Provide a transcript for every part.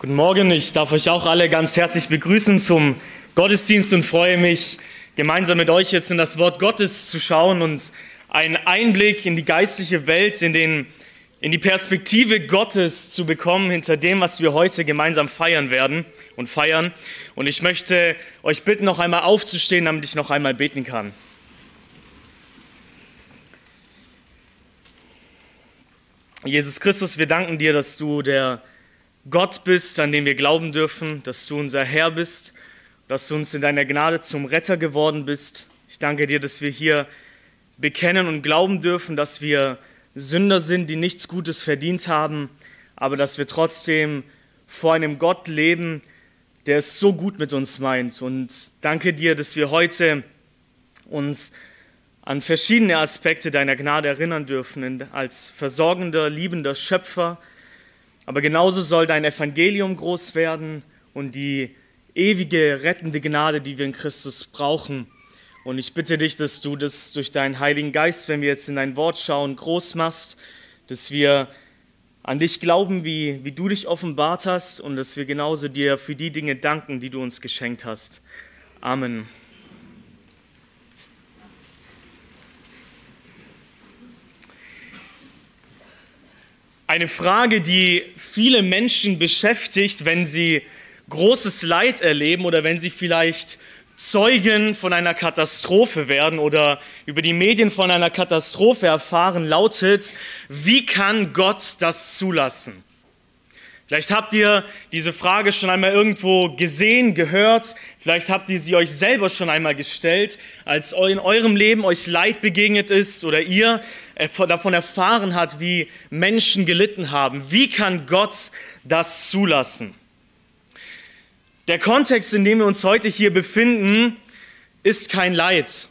Guten Morgen, ich darf euch auch alle ganz herzlich begrüßen zum Gottesdienst und freue mich, gemeinsam mit euch jetzt in das Wort Gottes zu schauen und einen Einblick in die geistliche Welt, in, den, in die Perspektive Gottes zu bekommen, hinter dem, was wir heute gemeinsam feiern werden und feiern. Und ich möchte euch bitten, noch einmal aufzustehen, damit ich noch einmal beten kann. Jesus Christus, wir danken dir, dass du der Gott bist, an den wir glauben dürfen, dass du unser Herr bist, dass du uns in deiner Gnade zum Retter geworden bist. Ich danke dir, dass wir hier bekennen und glauben dürfen, dass wir Sünder sind, die nichts Gutes verdient haben, aber dass wir trotzdem vor einem Gott leben, der es so gut mit uns meint. Und danke dir, dass wir heute uns an verschiedene Aspekte deiner Gnade erinnern dürfen, als versorgender, liebender Schöpfer, aber genauso soll dein Evangelium groß werden und die ewige rettende Gnade, die wir in Christus brauchen. Und ich bitte dich, dass du das durch deinen Heiligen Geist, wenn wir jetzt in dein Wort schauen, groß machst, dass wir an dich glauben, wie, wie du dich offenbart hast und dass wir genauso dir für die Dinge danken, die du uns geschenkt hast. Amen. Eine Frage, die viele Menschen beschäftigt, wenn sie großes Leid erleben oder wenn sie vielleicht Zeugen von einer Katastrophe werden oder über die Medien von einer Katastrophe erfahren, lautet, wie kann Gott das zulassen? Vielleicht habt ihr diese Frage schon einmal irgendwo gesehen, gehört, vielleicht habt ihr sie euch selber schon einmal gestellt, als in eurem Leben euch Leid begegnet ist oder ihr äh, davon erfahren habt, wie Menschen gelitten haben. Wie kann Gott das zulassen? Der Kontext, in dem wir uns heute hier befinden, ist kein Leid.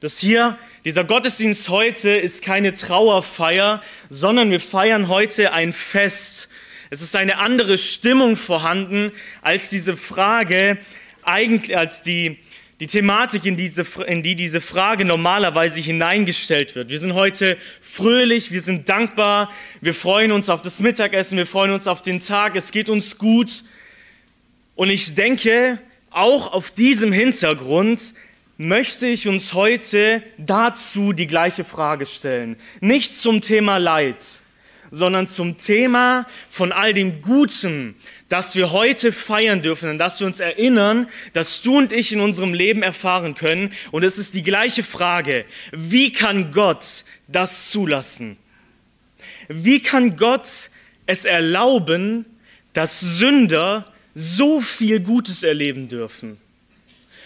Das hier, dieser Gottesdienst heute ist keine Trauerfeier, sondern wir feiern heute ein Fest es ist eine andere Stimmung vorhanden als diese Frage, eigentlich als die, die Thematik, in, diese, in die diese Frage normalerweise hineingestellt wird. Wir sind heute fröhlich, wir sind dankbar, wir freuen uns auf das Mittagessen, wir freuen uns auf den Tag, es geht uns gut. Und ich denke, auch auf diesem Hintergrund möchte ich uns heute dazu die gleiche Frage stellen. Nicht zum Thema Leid, sondern zum Thema von all dem Guten, das wir heute feiern dürfen und dass wir uns erinnern, dass du und ich in unserem Leben erfahren können. Und es ist die gleiche Frage, wie kann Gott das zulassen? Wie kann Gott es erlauben, dass Sünder so viel Gutes erleben dürfen?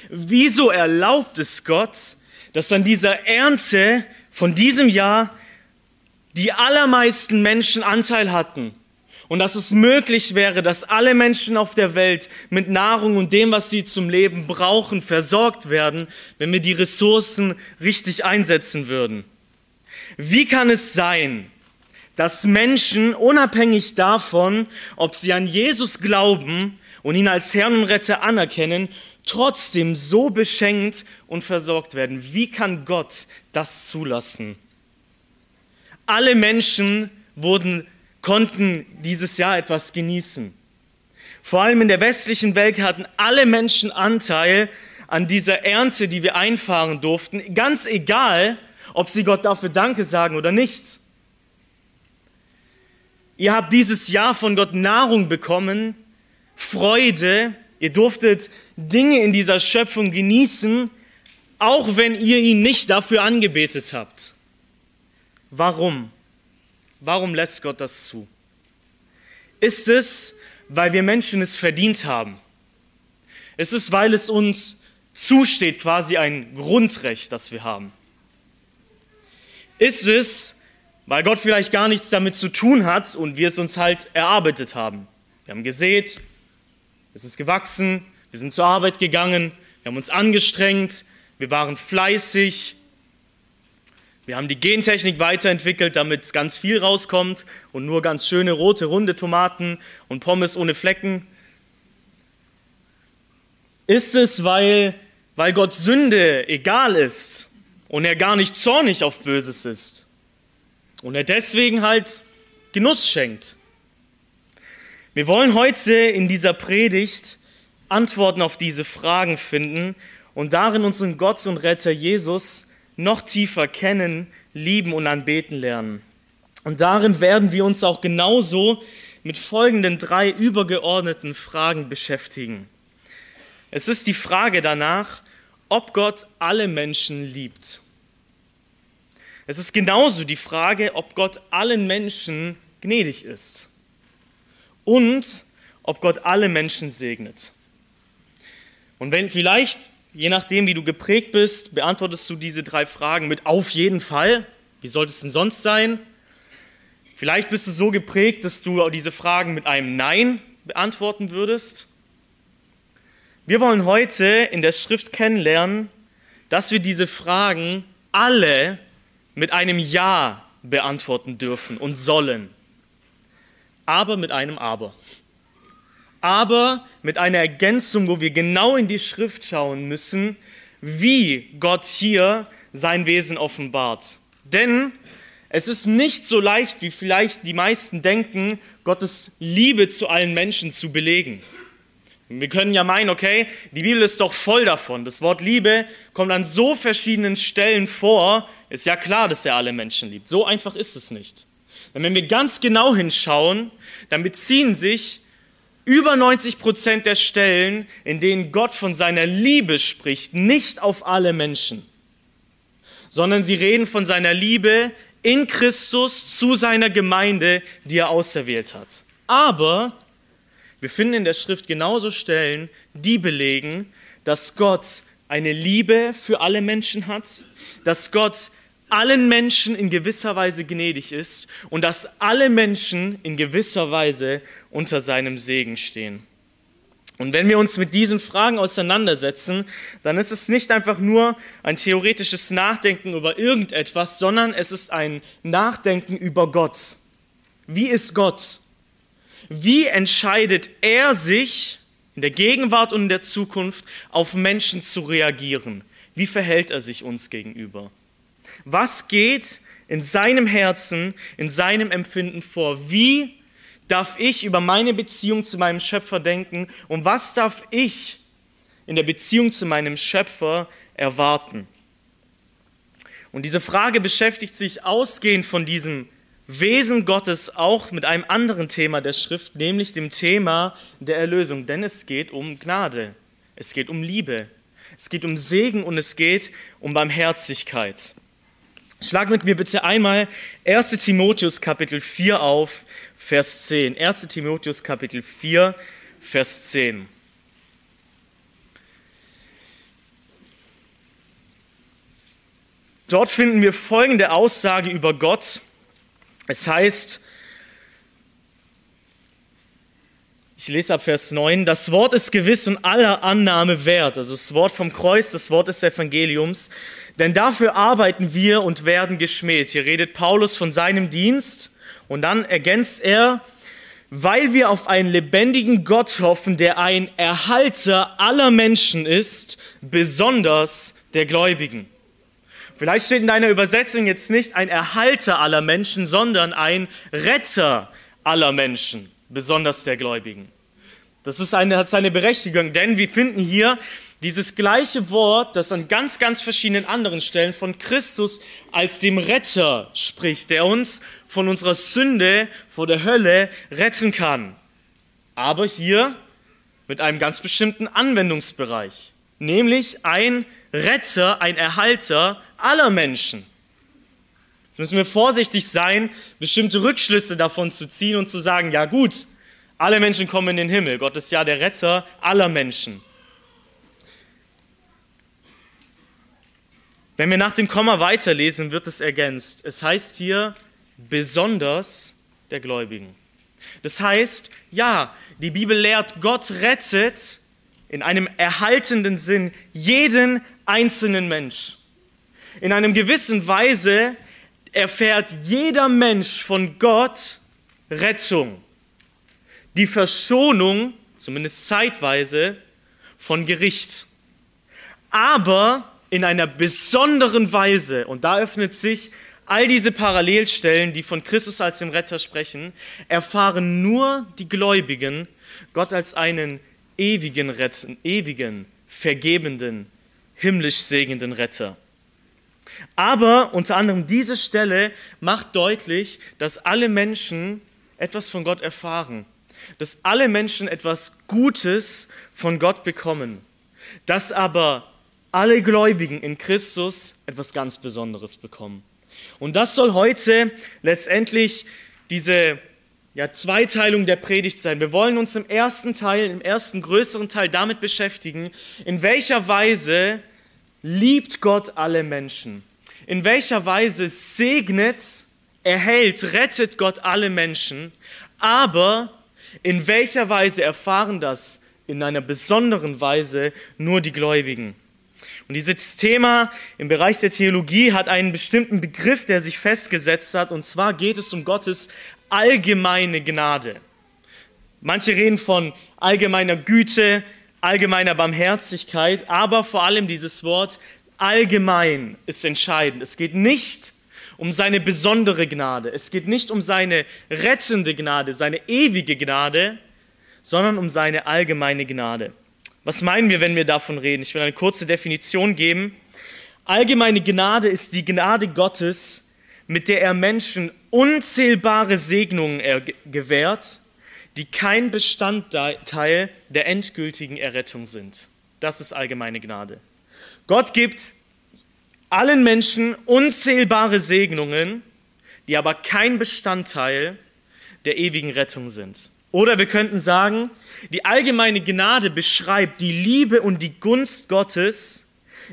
Wieso erlaubt es Gott, dass an dieser Ernte von diesem Jahr die allermeisten Menschen Anteil hatten und dass es möglich wäre, dass alle Menschen auf der Welt mit Nahrung und dem, was sie zum Leben brauchen, versorgt werden, wenn wir die Ressourcen richtig einsetzen würden. Wie kann es sein, dass Menschen unabhängig davon, ob sie an Jesus glauben und ihn als Herrn und Retter anerkennen, trotzdem so beschenkt und versorgt werden? Wie kann Gott das zulassen? Alle Menschen wurden, konnten dieses Jahr etwas genießen. Vor allem in der westlichen Welt hatten alle Menschen Anteil an dieser Ernte, die wir einfahren durften, ganz egal, ob sie Gott dafür Danke sagen oder nicht. Ihr habt dieses Jahr von Gott Nahrung bekommen, Freude, ihr durftet Dinge in dieser Schöpfung genießen, auch wenn ihr ihn nicht dafür angebetet habt. Warum? Warum lässt Gott das zu? Ist es, weil wir Menschen es verdient haben? Ist es, weil es uns zusteht, quasi ein Grundrecht, das wir haben? Ist es, weil Gott vielleicht gar nichts damit zu tun hat und wir es uns halt erarbeitet haben? Wir haben gesät, es ist gewachsen, wir sind zur Arbeit gegangen, wir haben uns angestrengt, wir waren fleißig, wir haben die Gentechnik weiterentwickelt, damit ganz viel rauskommt und nur ganz schöne rote, runde Tomaten und Pommes ohne Flecken. Ist es, weil, weil Gott Sünde egal ist und er gar nicht zornig auf Böses ist und er deswegen halt Genuss schenkt? Wir wollen heute in dieser Predigt Antworten auf diese Fragen finden und darin unseren Gott und Retter Jesus noch tiefer kennen, lieben und anbeten lernen. Und darin werden wir uns auch genauso mit folgenden drei übergeordneten Fragen beschäftigen. Es ist die Frage danach, ob Gott alle Menschen liebt. Es ist genauso die Frage, ob Gott allen Menschen gnädig ist und ob Gott alle Menschen segnet. Und wenn vielleicht, je nachdem, wie du geprägt bist, beantwortest du diese drei Fragen mit auf jeden Fall. Wie sollte es denn sonst sein? Vielleicht bist du so geprägt, dass du diese Fragen mit einem Nein beantworten würdest. Wir wollen heute in der Schrift kennenlernen, dass wir diese Fragen alle mit einem Ja beantworten dürfen und sollen. Aber mit einem Aber. Aber mit einer Ergänzung, wo wir genau in die Schrift schauen müssen, wie Gott hier sein Wesen offenbart. Denn es ist nicht so leicht, wie vielleicht die meisten denken, Gottes Liebe zu allen Menschen zu belegen. Wir können ja meinen, okay, die Bibel ist doch voll davon. Das Wort Liebe kommt an so verschiedenen Stellen vor. Ist ja klar, dass er alle Menschen liebt. So einfach ist es nicht. Denn wenn wir ganz genau hinschauen, dann beziehen sich über 90 Prozent der Stellen, in denen Gott von seiner Liebe spricht, nicht auf alle Menschen, sondern sie reden von seiner Liebe in Christus zu seiner Gemeinde, die er auserwählt hat. Aber wir finden in der Schrift genauso Stellen, die belegen, dass Gott eine Liebe für alle Menschen hat, dass Gott allen Menschen in gewisser Weise gnädig ist und dass alle Menschen in gewisser Weise unter seinem Segen stehen. Und wenn wir uns mit diesen Fragen auseinandersetzen, dann ist es nicht einfach nur ein theoretisches Nachdenken über irgendetwas, sondern es ist ein Nachdenken über Gott. Wie ist Gott? Wie entscheidet er sich in der Gegenwart und in der Zukunft auf Menschen zu reagieren? Wie verhält er sich uns gegenüber? Was geht in seinem Herzen, in seinem Empfinden vor? Wie darf ich über meine Beziehung zu meinem Schöpfer denken und was darf ich in der Beziehung zu meinem Schöpfer erwarten? Und diese Frage beschäftigt sich ausgehend von diesem Wesen Gottes auch mit einem anderen Thema der Schrift, nämlich dem Thema der Erlösung. Denn es geht um Gnade, es geht um Liebe, es geht um Segen und es geht um Barmherzigkeit. Schlag mit mir bitte einmal 1 Timotheus Kapitel 4 auf, Vers 10. 1 Timotheus Kapitel 4, Vers 10. Dort finden wir folgende Aussage über Gott. Es heißt, ich lese ab Vers 9, das Wort ist gewiss und aller Annahme wert, also das Wort vom Kreuz, das Wort des Evangeliums, denn dafür arbeiten wir und werden geschmäht. Hier redet Paulus von seinem Dienst und dann ergänzt er, weil wir auf einen lebendigen Gott hoffen, der ein Erhalter aller Menschen ist, besonders der Gläubigen. Vielleicht steht in deiner Übersetzung jetzt nicht ein Erhalter aller Menschen, sondern ein Retter aller Menschen, besonders der Gläubigen. Das ist eine, hat seine Berechtigung, denn wir finden hier dieses gleiche Wort, das an ganz, ganz verschiedenen anderen Stellen von Christus als dem Retter spricht, der uns von unserer Sünde vor der Hölle retten kann. Aber hier mit einem ganz bestimmten Anwendungsbereich, nämlich ein Retter, ein Erhalter aller Menschen. Jetzt müssen wir vorsichtig sein, bestimmte Rückschlüsse davon zu ziehen und zu sagen, ja gut, alle Menschen kommen in den Himmel. Gott ist ja der Retter aller Menschen. Wenn wir nach dem Komma weiterlesen, wird es ergänzt. Es heißt hier besonders der Gläubigen. Das heißt, ja, die Bibel lehrt, Gott rettet in einem erhaltenden Sinn jeden einzelnen Mensch. In einem gewissen Weise erfährt jeder Mensch von Gott Rettung, die Verschonung, zumindest zeitweise, von Gericht. Aber in einer besonderen Weise, und da öffnet sich all diese Parallelstellen, die von Christus als dem Retter sprechen, erfahren nur die Gläubigen Gott als einen ewigen Retten, ewigen, vergebenden, himmlisch segenden Retter. Aber unter anderem diese Stelle macht deutlich, dass alle Menschen etwas von Gott erfahren, dass alle Menschen etwas Gutes von Gott bekommen, dass aber alle Gläubigen in Christus etwas ganz Besonderes bekommen. Und das soll heute letztendlich diese ja, Zweiteilung der Predigt sein. Wir wollen uns im ersten Teil, im ersten größeren Teil damit beschäftigen, in welcher Weise liebt Gott alle Menschen. In welcher Weise segnet, erhält, rettet Gott alle Menschen. Aber in welcher Weise erfahren das in einer besonderen Weise nur die Gläubigen. Und dieses Thema im Bereich der Theologie hat einen bestimmten Begriff, der sich festgesetzt hat, und zwar geht es um Gottes allgemeine Gnade. Manche reden von allgemeiner Güte, allgemeiner Barmherzigkeit, aber vor allem dieses Wort allgemein ist entscheidend. Es geht nicht um seine besondere Gnade, es geht nicht um seine rettende Gnade, seine ewige Gnade, sondern um seine allgemeine Gnade. Was meinen wir, wenn wir davon reden? Ich will eine kurze Definition geben. Allgemeine Gnade ist die Gnade Gottes, mit der er Menschen unzählbare Segnungen gewährt, die kein Bestandteil der endgültigen Errettung sind. Das ist allgemeine Gnade. Gott gibt allen Menschen unzählbare Segnungen, die aber kein Bestandteil der ewigen Rettung sind. Oder wir könnten sagen, die allgemeine Gnade beschreibt die Liebe und die Gunst Gottes,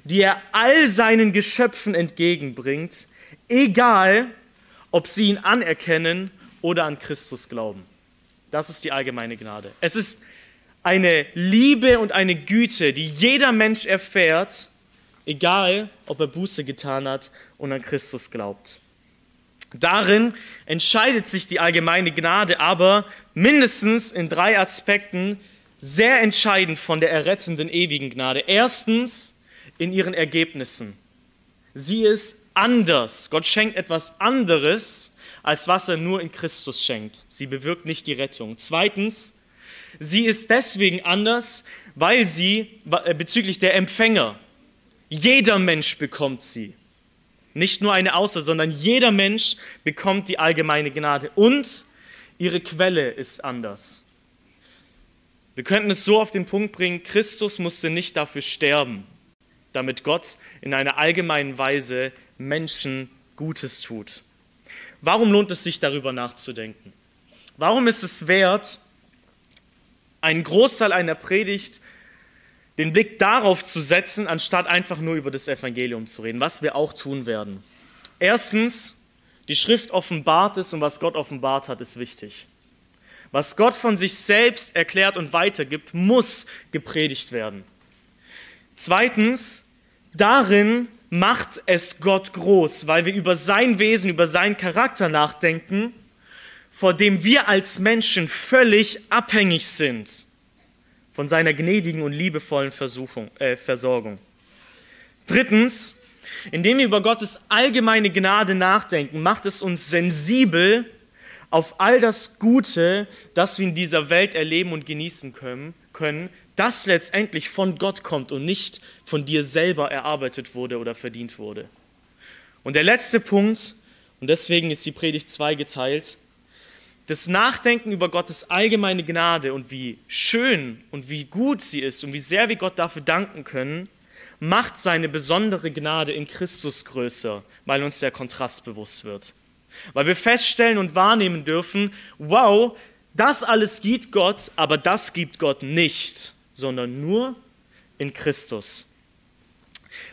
die er all seinen Geschöpfen entgegenbringt, egal ob sie ihn anerkennen oder an Christus glauben. Das ist die allgemeine Gnade. Es ist eine Liebe und eine Güte, die jeder Mensch erfährt, egal ob er Buße getan hat und an Christus glaubt. Darin entscheidet sich die allgemeine Gnade aber mindestens in drei Aspekten sehr entscheidend von der errettenden ewigen Gnade. Erstens in ihren Ergebnissen. Sie ist anders. Gott schenkt etwas anderes, als was er nur in Christus schenkt. Sie bewirkt nicht die Rettung. Zweitens, sie ist deswegen anders, weil sie äh, bezüglich der Empfänger, jeder Mensch bekommt sie. Nicht nur eine Außer, sondern jeder Mensch bekommt die allgemeine Gnade. Und ihre Quelle ist anders. Wir könnten es so auf den Punkt bringen, Christus musste nicht dafür sterben, damit Gott in einer allgemeinen Weise Menschen Gutes tut. Warum lohnt es sich darüber nachzudenken? Warum ist es wert, einen Großteil einer Predigt den Blick darauf zu setzen, anstatt einfach nur über das Evangelium zu reden, was wir auch tun werden. Erstens, die Schrift offenbart es und was Gott offenbart hat, ist wichtig. Was Gott von sich selbst erklärt und weitergibt, muss gepredigt werden. Zweitens, darin macht es Gott groß, weil wir über sein Wesen, über seinen Charakter nachdenken, vor dem wir als Menschen völlig abhängig sind von seiner gnädigen und liebevollen äh, Versorgung. Drittens, indem wir über Gottes allgemeine Gnade nachdenken, macht es uns sensibel auf all das Gute, das wir in dieser Welt erleben und genießen können, können, das letztendlich von Gott kommt und nicht von dir selber erarbeitet wurde oder verdient wurde. Und der letzte Punkt, und deswegen ist die Predigt zweigeteilt, das Nachdenken über Gottes allgemeine Gnade und wie schön und wie gut sie ist und wie sehr wir Gott dafür danken können, macht seine besondere Gnade in Christus größer, weil uns der Kontrast bewusst wird. Weil wir feststellen und wahrnehmen dürfen, wow, das alles gibt Gott, aber das gibt Gott nicht, sondern nur in Christus.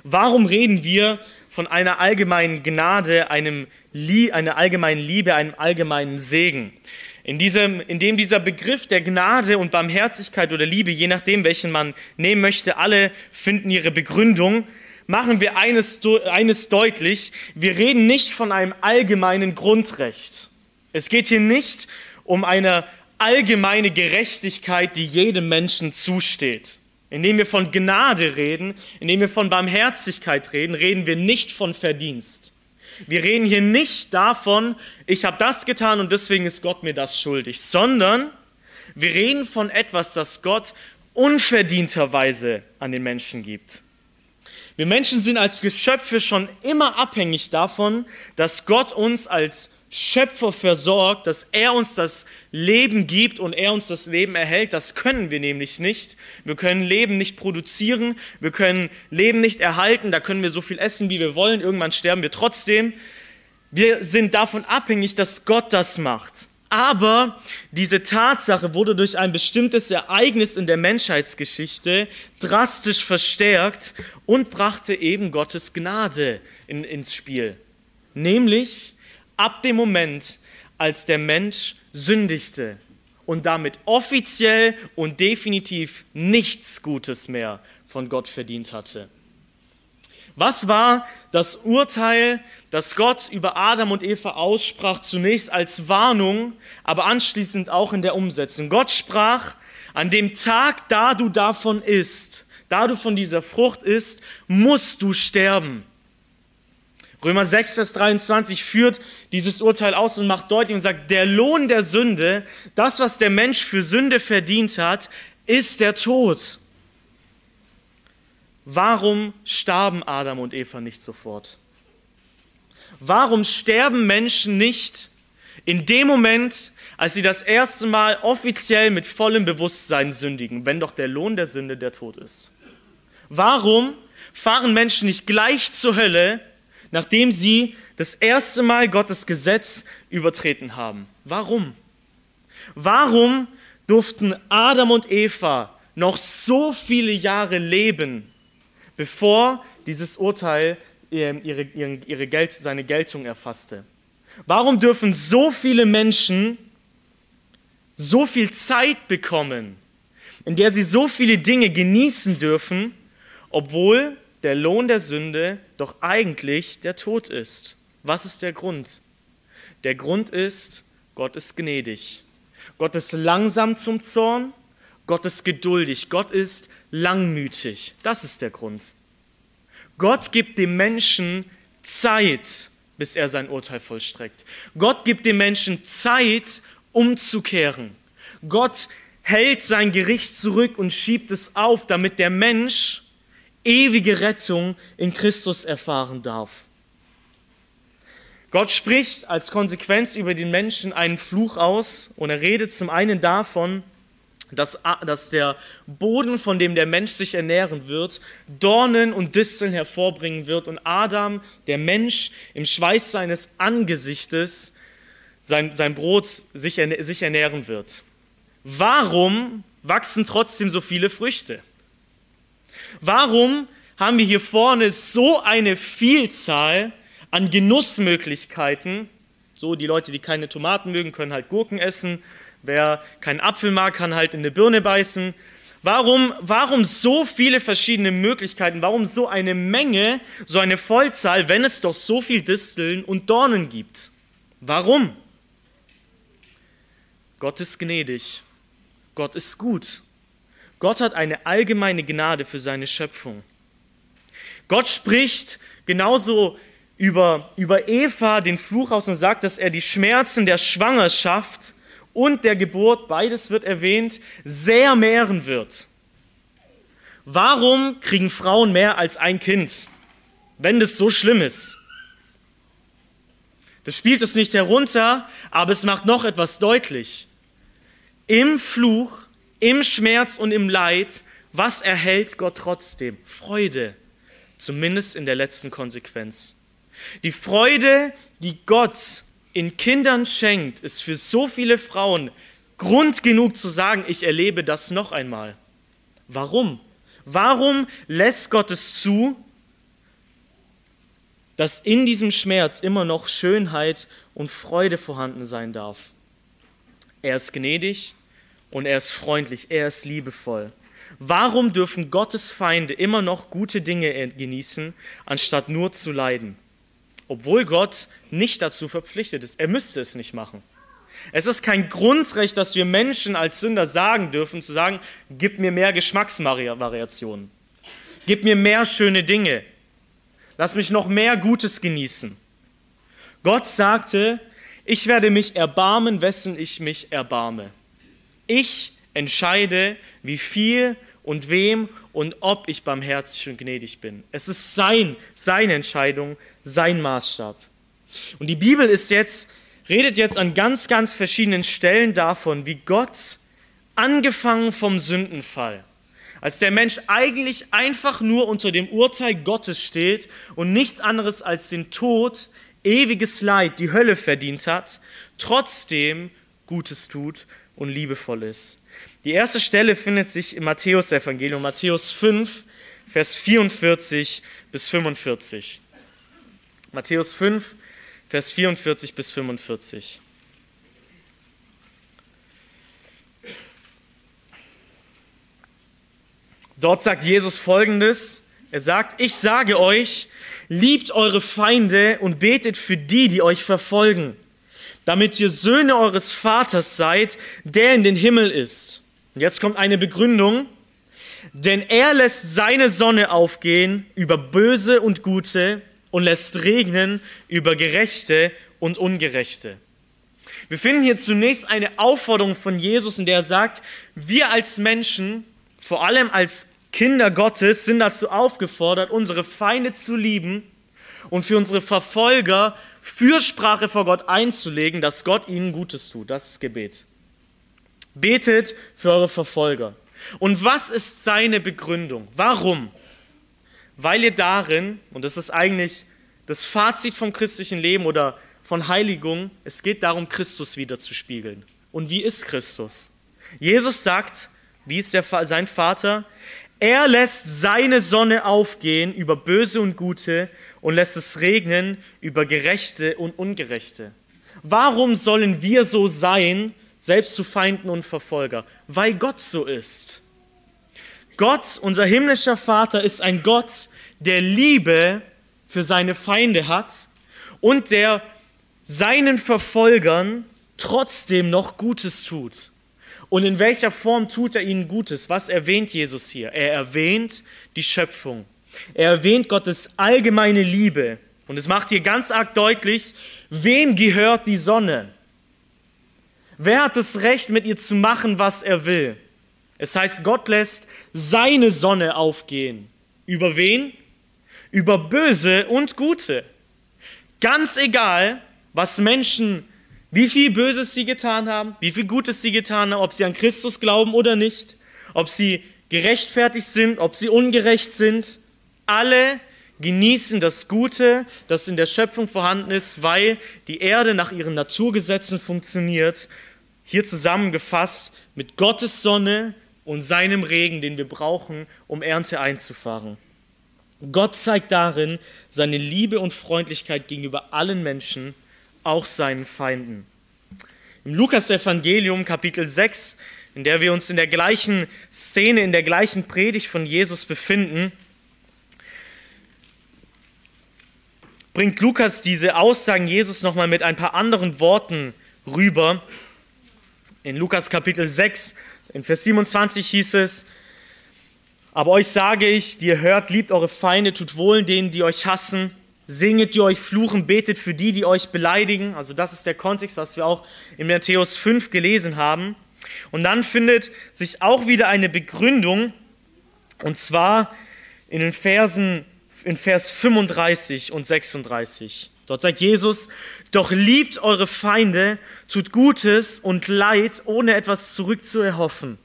Warum reden wir von einer allgemeinen Gnade, einem einer allgemeinen Liebe, einem allgemeinen Segen. In diesem, indem dieser Begriff der Gnade und Barmherzigkeit oder Liebe, je nachdem, welchen man nehmen möchte, alle finden ihre Begründung, machen wir eines, eines deutlich. Wir reden nicht von einem allgemeinen Grundrecht. Es geht hier nicht um eine allgemeine Gerechtigkeit, die jedem Menschen zusteht. Indem wir von Gnade reden, indem wir von Barmherzigkeit reden, reden wir nicht von Verdienst. Wir reden hier nicht davon, ich habe das getan und deswegen ist Gott mir das schuldig, sondern wir reden von etwas, das Gott unverdienterweise an den Menschen gibt. Wir Menschen sind als Geschöpfe schon immer abhängig davon, dass Gott uns als Schöpfer versorgt, dass er uns das Leben gibt und er uns das Leben erhält. Das können wir nämlich nicht. Wir können Leben nicht produzieren, wir können Leben nicht erhalten, da können wir so viel essen, wie wir wollen, irgendwann sterben wir trotzdem. Wir sind davon abhängig, dass Gott das macht. Aber diese Tatsache wurde durch ein bestimmtes Ereignis in der Menschheitsgeschichte drastisch verstärkt und brachte eben Gottes Gnade in, ins Spiel. Nämlich ab dem Moment, als der Mensch sündigte und damit offiziell und definitiv nichts Gutes mehr von Gott verdient hatte. Was war das Urteil, das Gott über Adam und Eva aussprach, zunächst als Warnung, aber anschließend auch in der Umsetzung? Gott sprach, an dem Tag, da du davon isst, da du von dieser Frucht isst, musst du sterben. Römer 6, Vers 23 führt dieses Urteil aus und macht deutlich und sagt, der Lohn der Sünde, das, was der Mensch für Sünde verdient hat, ist der Tod. Warum starben Adam und Eva nicht sofort? Warum sterben Menschen nicht in dem Moment, als sie das erste Mal offiziell mit vollem Bewusstsein sündigen, wenn doch der Lohn der Sünde der Tod ist? Warum fahren Menschen nicht gleich zur Hölle, nachdem sie das erste Mal Gottes Gesetz übertreten haben? Warum? Warum durften Adam und Eva noch so viele Jahre leben, bevor dieses Urteil ähm, ihre, ihre, ihre Geld, seine Geltung erfasste. Warum dürfen so viele Menschen so viel Zeit bekommen, in der sie so viele Dinge genießen dürfen, obwohl der Lohn der Sünde doch eigentlich der Tod ist? Was ist der Grund? Der Grund ist, Gott ist gnädig. Gott ist langsam zum Zorn, Gott ist geduldig, Gott ist langmütig. Das ist der Grund. Gott gibt dem Menschen Zeit, bis er sein Urteil vollstreckt. Gott gibt dem Menschen Zeit, umzukehren. Gott hält sein Gericht zurück und schiebt es auf, damit der Mensch ewige Rettung in Christus erfahren darf. Gott spricht als Konsequenz über den Menschen einen Fluch aus und er redet zum einen davon, dass, dass der Boden, von dem der Mensch sich ernähren wird, Dornen und Disteln hervorbringen wird und Adam, der Mensch, im Schweiß seines Angesichtes sein, sein Brot sich, sich ernähren wird. Warum wachsen trotzdem so viele Früchte? Warum haben wir hier vorne so eine Vielzahl an Genussmöglichkeiten? So, die Leute, die keine Tomaten mögen, können halt Gurken essen. Wer keinen Apfel mag, kann halt in eine Birne beißen. Warum, warum so viele verschiedene Möglichkeiten? Warum so eine Menge, so eine Vollzahl, wenn es doch so viel Disteln und Dornen gibt? Warum? Gott ist gnädig. Gott ist gut. Gott hat eine allgemeine Gnade für seine Schöpfung. Gott spricht genauso über, über Eva den Fluch aus und sagt, dass er die Schmerzen der Schwangerschaft und der Geburt, beides wird erwähnt, sehr mehren wird. Warum kriegen Frauen mehr als ein Kind, wenn das so schlimm ist? Das spielt es nicht herunter, aber es macht noch etwas deutlich. Im Fluch, im Schmerz und im Leid, was erhält Gott trotzdem? Freude, zumindest in der letzten Konsequenz. Die Freude, die Gott in Kindern schenkt, ist für so viele Frauen Grund genug zu sagen, ich erlebe das noch einmal. Warum? Warum lässt Gott es zu, dass in diesem Schmerz immer noch Schönheit und Freude vorhanden sein darf? Er ist gnädig und er ist freundlich, er ist liebevoll. Warum dürfen Gottes Feinde immer noch gute Dinge genießen, anstatt nur zu leiden? obwohl Gott nicht dazu verpflichtet ist. Er müsste es nicht machen. Es ist kein Grundrecht, dass wir Menschen als Sünder sagen dürfen, zu sagen, gib mir mehr Geschmacksvariationen, gib mir mehr schöne Dinge, lass mich noch mehr Gutes genießen. Gott sagte, ich werde mich erbarmen, wessen ich mich erbarme. Ich entscheide, wie viel und wem und ob ich barmherzig und gnädig bin. Es ist sein, seine Entscheidung, sein Maßstab. Und die Bibel ist jetzt, redet jetzt an ganz, ganz verschiedenen Stellen davon, wie Gott, angefangen vom Sündenfall, als der Mensch eigentlich einfach nur unter dem Urteil Gottes steht und nichts anderes als den Tod, ewiges Leid, die Hölle verdient hat, trotzdem Gutes tut und liebevoll ist. Die erste Stelle findet sich im Matthäus-Evangelium, Matthäus 5, Vers 44 bis 45. Matthäus 5, Vers 44 bis 45. Dort sagt Jesus folgendes. Er sagt, ich sage euch, liebt eure Feinde und betet für die, die euch verfolgen, damit ihr Söhne eures Vaters seid, der in den Himmel ist. Und jetzt kommt eine Begründung. Denn er lässt seine Sonne aufgehen über Böse und Gute und lässt regnen über Gerechte und Ungerechte. Wir finden hier zunächst eine Aufforderung von Jesus, in der er sagt, wir als Menschen, vor allem als Kinder Gottes, sind dazu aufgefordert, unsere Feinde zu lieben und für unsere Verfolger Fürsprache vor Gott einzulegen, dass Gott ihnen Gutes tut. Das ist Gebet. Betet für eure Verfolger. Und was ist seine Begründung? Warum? Weil ihr darin, und das ist eigentlich das Fazit vom christlichen Leben oder von Heiligung, es geht darum, Christus wiederzuspiegeln. Und wie ist Christus? Jesus sagt, wie ist der, sein Vater? Er lässt seine Sonne aufgehen über Böse und Gute und lässt es regnen über Gerechte und Ungerechte. Warum sollen wir so sein, selbst zu Feinden und Verfolger, weil Gott so ist. Gott, unser himmlischer Vater, ist ein Gott, der Liebe für seine Feinde hat und der seinen Verfolgern trotzdem noch Gutes tut. Und in welcher Form tut er ihnen Gutes? Was erwähnt Jesus hier? Er erwähnt die Schöpfung. Er erwähnt Gottes allgemeine Liebe. Und es macht hier ganz arg deutlich, wem gehört die Sonne? Wer hat das Recht, mit ihr zu machen, was er will? Es heißt, Gott lässt seine Sonne aufgehen. Über wen? Über Böse und Gute. Ganz egal, was Menschen, wie viel Böses sie getan haben, wie viel Gutes sie getan haben, ob sie an Christus glauben oder nicht, ob sie gerechtfertigt sind, ob sie ungerecht sind. Alle genießen das Gute, das in der Schöpfung vorhanden ist, weil die Erde nach ihren Naturgesetzen funktioniert. Hier zusammengefasst mit Gottes Sonne und seinem Regen, den wir brauchen, um Ernte einzufahren. Gott zeigt darin seine Liebe und Freundlichkeit gegenüber allen Menschen, auch seinen Feinden. Im Lukas-Evangelium, Kapitel 6, in der wir uns in der gleichen Szene, in der gleichen Predigt von Jesus befinden, bringt Lukas diese Aussagen Jesus nochmal mit ein paar anderen Worten rüber. In Lukas Kapitel 6, in Vers 27 hieß es, aber euch sage ich, die ihr hört, liebt eure Feinde, tut wohl denen, die euch hassen, singet, die euch fluchen, betet für die, die euch beleidigen. Also das ist der Kontext, was wir auch in Matthäus 5 gelesen haben. Und dann findet sich auch wieder eine Begründung, und zwar in den Versen in Vers 35 und 36. Dort sagt Jesus, doch liebt eure Feinde, tut Gutes und Leid, ohne etwas zurückzuerhoffen.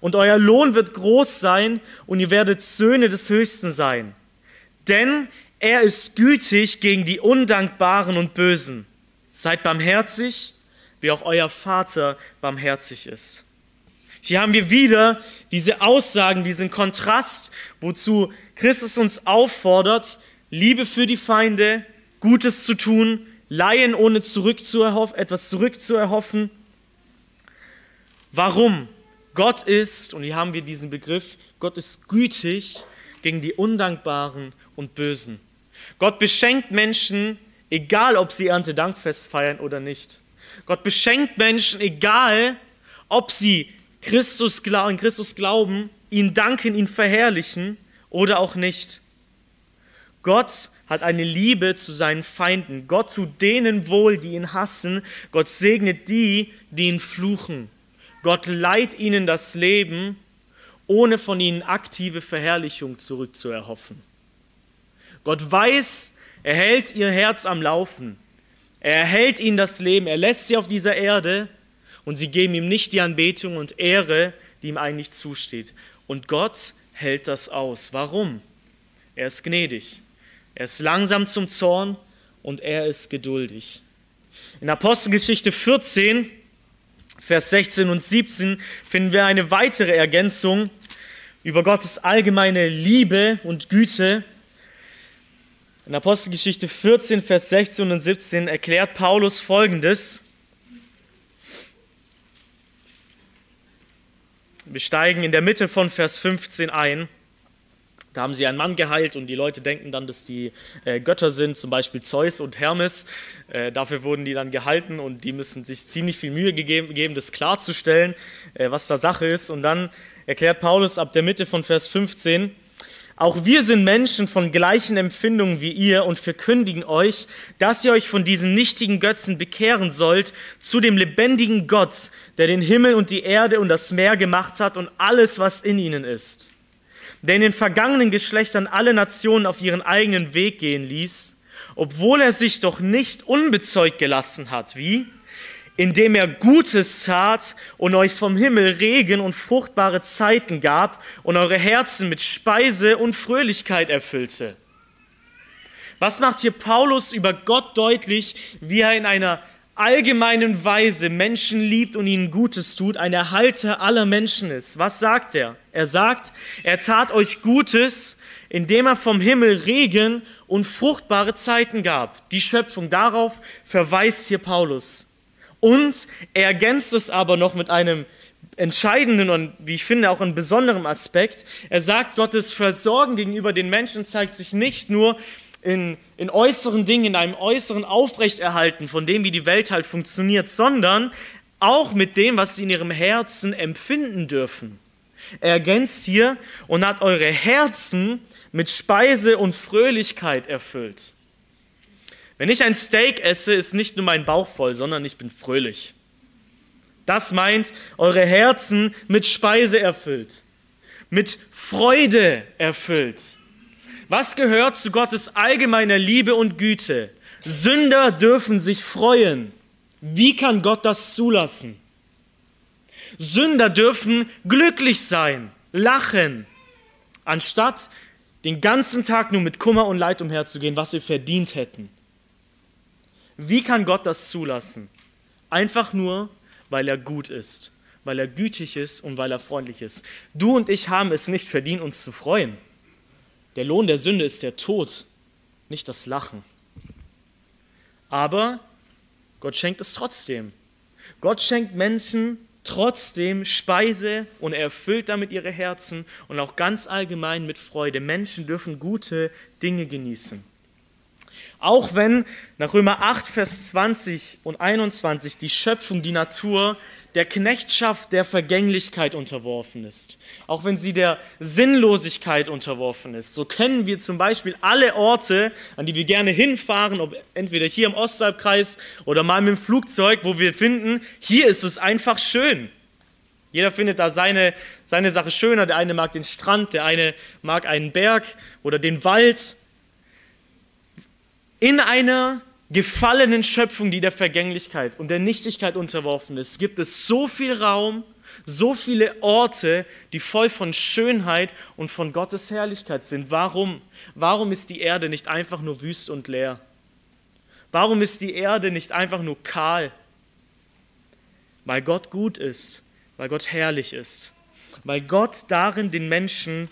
Und euer Lohn wird groß sein und ihr werdet Söhne des Höchsten sein. Denn er ist gütig gegen die Undankbaren und Bösen. Seid barmherzig, wie auch euer Vater barmherzig ist. Hier haben wir wieder diese Aussagen, diesen Kontrast, wozu Christus uns auffordert, Liebe für die Feinde, Gutes zu tun, Laien ohne zurückzuerhoffen, etwas zurückzuerhoffen. Warum? Gott ist, und hier haben wir diesen Begriff, Gott ist gütig gegen die Undankbaren und Bösen. Gott beschenkt Menschen, egal ob sie Erntedankfest feiern oder nicht. Gott beschenkt Menschen, egal ob sie Christus, an Christus glauben, ihn danken, ihn verherrlichen oder auch nicht. Gott hat eine Liebe zu seinen Feinden. Gott tut denen wohl, die ihn hassen. Gott segnet die, die ihn fluchen. Gott leiht ihnen das Leben, ohne von ihnen aktive Verherrlichung zurückzuerhoffen. Gott weiß, er hält ihr Herz am Laufen. Er erhält ihnen das Leben, er lässt sie auf dieser Erde und sie geben ihm nicht die Anbetung und Ehre, die ihm eigentlich zusteht. Und Gott hält das aus. Warum? Er ist gnädig. Er ist langsam zum Zorn und er ist geduldig. In Apostelgeschichte 14, Vers 16 und 17 finden wir eine weitere Ergänzung über Gottes allgemeine Liebe und Güte. In Apostelgeschichte 14, Vers 16 und 17 erklärt Paulus Folgendes. Wir steigen in der Mitte von Vers 15 ein. Da haben sie einen Mann geheilt und die Leute denken dann, dass die äh, Götter sind, zum Beispiel Zeus und Hermes. Äh, dafür wurden die dann gehalten und die müssen sich ziemlich viel Mühe gegeben, geben, das klarzustellen, äh, was da Sache ist. Und dann erklärt Paulus ab der Mitte von Vers 15, auch wir sind Menschen von gleichen Empfindungen wie ihr und verkündigen euch, dass ihr euch von diesen nichtigen Götzen bekehren sollt zu dem lebendigen Gott, der den Himmel und die Erde und das Meer gemacht hat und alles, was in ihnen ist der in den vergangenen Geschlechtern alle Nationen auf ihren eigenen Weg gehen ließ, obwohl er sich doch nicht unbezeugt gelassen hat. Wie? Indem er Gutes tat und euch vom Himmel Regen und fruchtbare Zeiten gab und eure Herzen mit Speise und Fröhlichkeit erfüllte. Was macht hier Paulus über Gott deutlich, wie er in einer allgemeinen Weise Menschen liebt und ihnen Gutes tut, ein Erhalter aller Menschen ist. Was sagt er? Er sagt, er tat euch Gutes, indem er vom Himmel Regen und fruchtbare Zeiten gab. Die Schöpfung, darauf verweist hier Paulus. Und er ergänzt es aber noch mit einem entscheidenden und, wie ich finde, auch einem besonderen Aspekt. Er sagt, Gottes Versorgen gegenüber den Menschen zeigt sich nicht nur in, in äußeren Dingen, in einem äußeren Aufrechterhalten von dem, wie die Welt halt funktioniert, sondern auch mit dem, was sie in ihrem Herzen empfinden dürfen. Er ergänzt hier und hat eure Herzen mit Speise und Fröhlichkeit erfüllt. Wenn ich ein Steak esse, ist nicht nur mein Bauch voll, sondern ich bin fröhlich. Das meint eure Herzen mit Speise erfüllt, mit Freude erfüllt. Was gehört zu Gottes allgemeiner Liebe und Güte? Sünder dürfen sich freuen. Wie kann Gott das zulassen? Sünder dürfen glücklich sein, lachen, anstatt den ganzen Tag nur mit Kummer und Leid umherzugehen, was wir verdient hätten. Wie kann Gott das zulassen? Einfach nur, weil er gut ist, weil er gütig ist und weil er freundlich ist. Du und ich haben es nicht verdient, uns zu freuen. Der Lohn der Sünde ist der Tod, nicht das Lachen. Aber Gott schenkt es trotzdem. Gott schenkt Menschen trotzdem Speise und er erfüllt damit ihre Herzen und auch ganz allgemein mit Freude. Menschen dürfen gute Dinge genießen. Auch wenn nach Römer 8, Vers 20 und 21 die Schöpfung, die Natur der Knechtschaft der Vergänglichkeit unterworfen ist, auch wenn sie der Sinnlosigkeit unterworfen ist, so kennen wir zum Beispiel alle Orte, an die wir gerne hinfahren, ob entweder hier im Osthalbkreis oder mal mit dem Flugzeug, wo wir finden, hier ist es einfach schön. Jeder findet da seine, seine Sache schöner. Der eine mag den Strand, der eine mag einen Berg oder den Wald in einer gefallenen Schöpfung, die der Vergänglichkeit und der Nichtigkeit unterworfen ist, gibt es so viel Raum, so viele Orte, die voll von Schönheit und von Gottes Herrlichkeit sind. Warum? Warum ist die Erde nicht einfach nur wüst und leer? Warum ist die Erde nicht einfach nur kahl? Weil Gott gut ist, weil Gott herrlich ist, weil Gott darin den Menschen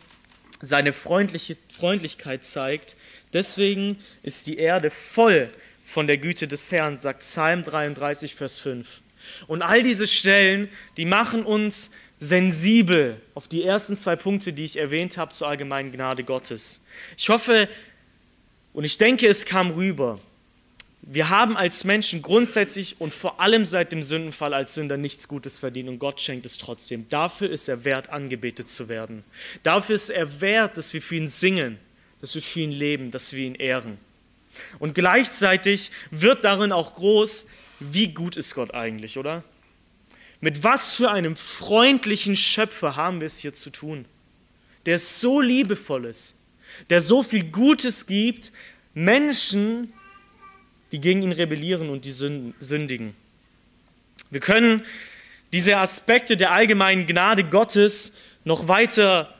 seine Freundlichkeit zeigt Deswegen ist die Erde voll von der Güte des Herrn, sagt Psalm 33, Vers 5. Und all diese Stellen, die machen uns sensibel auf die ersten zwei Punkte, die ich erwähnt habe zur allgemeinen Gnade Gottes. Ich hoffe und ich denke, es kam rüber. Wir haben als Menschen grundsätzlich und vor allem seit dem Sündenfall als Sünder nichts Gutes verdient und Gott schenkt es trotzdem. Dafür ist er wert, angebetet zu werden. Dafür ist er wert, dass wir für ihn singen dass wir für ihn leben, dass wir ihn ehren. Und gleichzeitig wird darin auch groß, wie gut ist Gott eigentlich, oder? Mit was für einem freundlichen Schöpfer haben wir es hier zu tun, der so liebevoll ist, der so viel Gutes gibt, Menschen, die gegen ihn rebellieren und die sündigen. Wir können diese Aspekte der allgemeinen Gnade Gottes noch weiter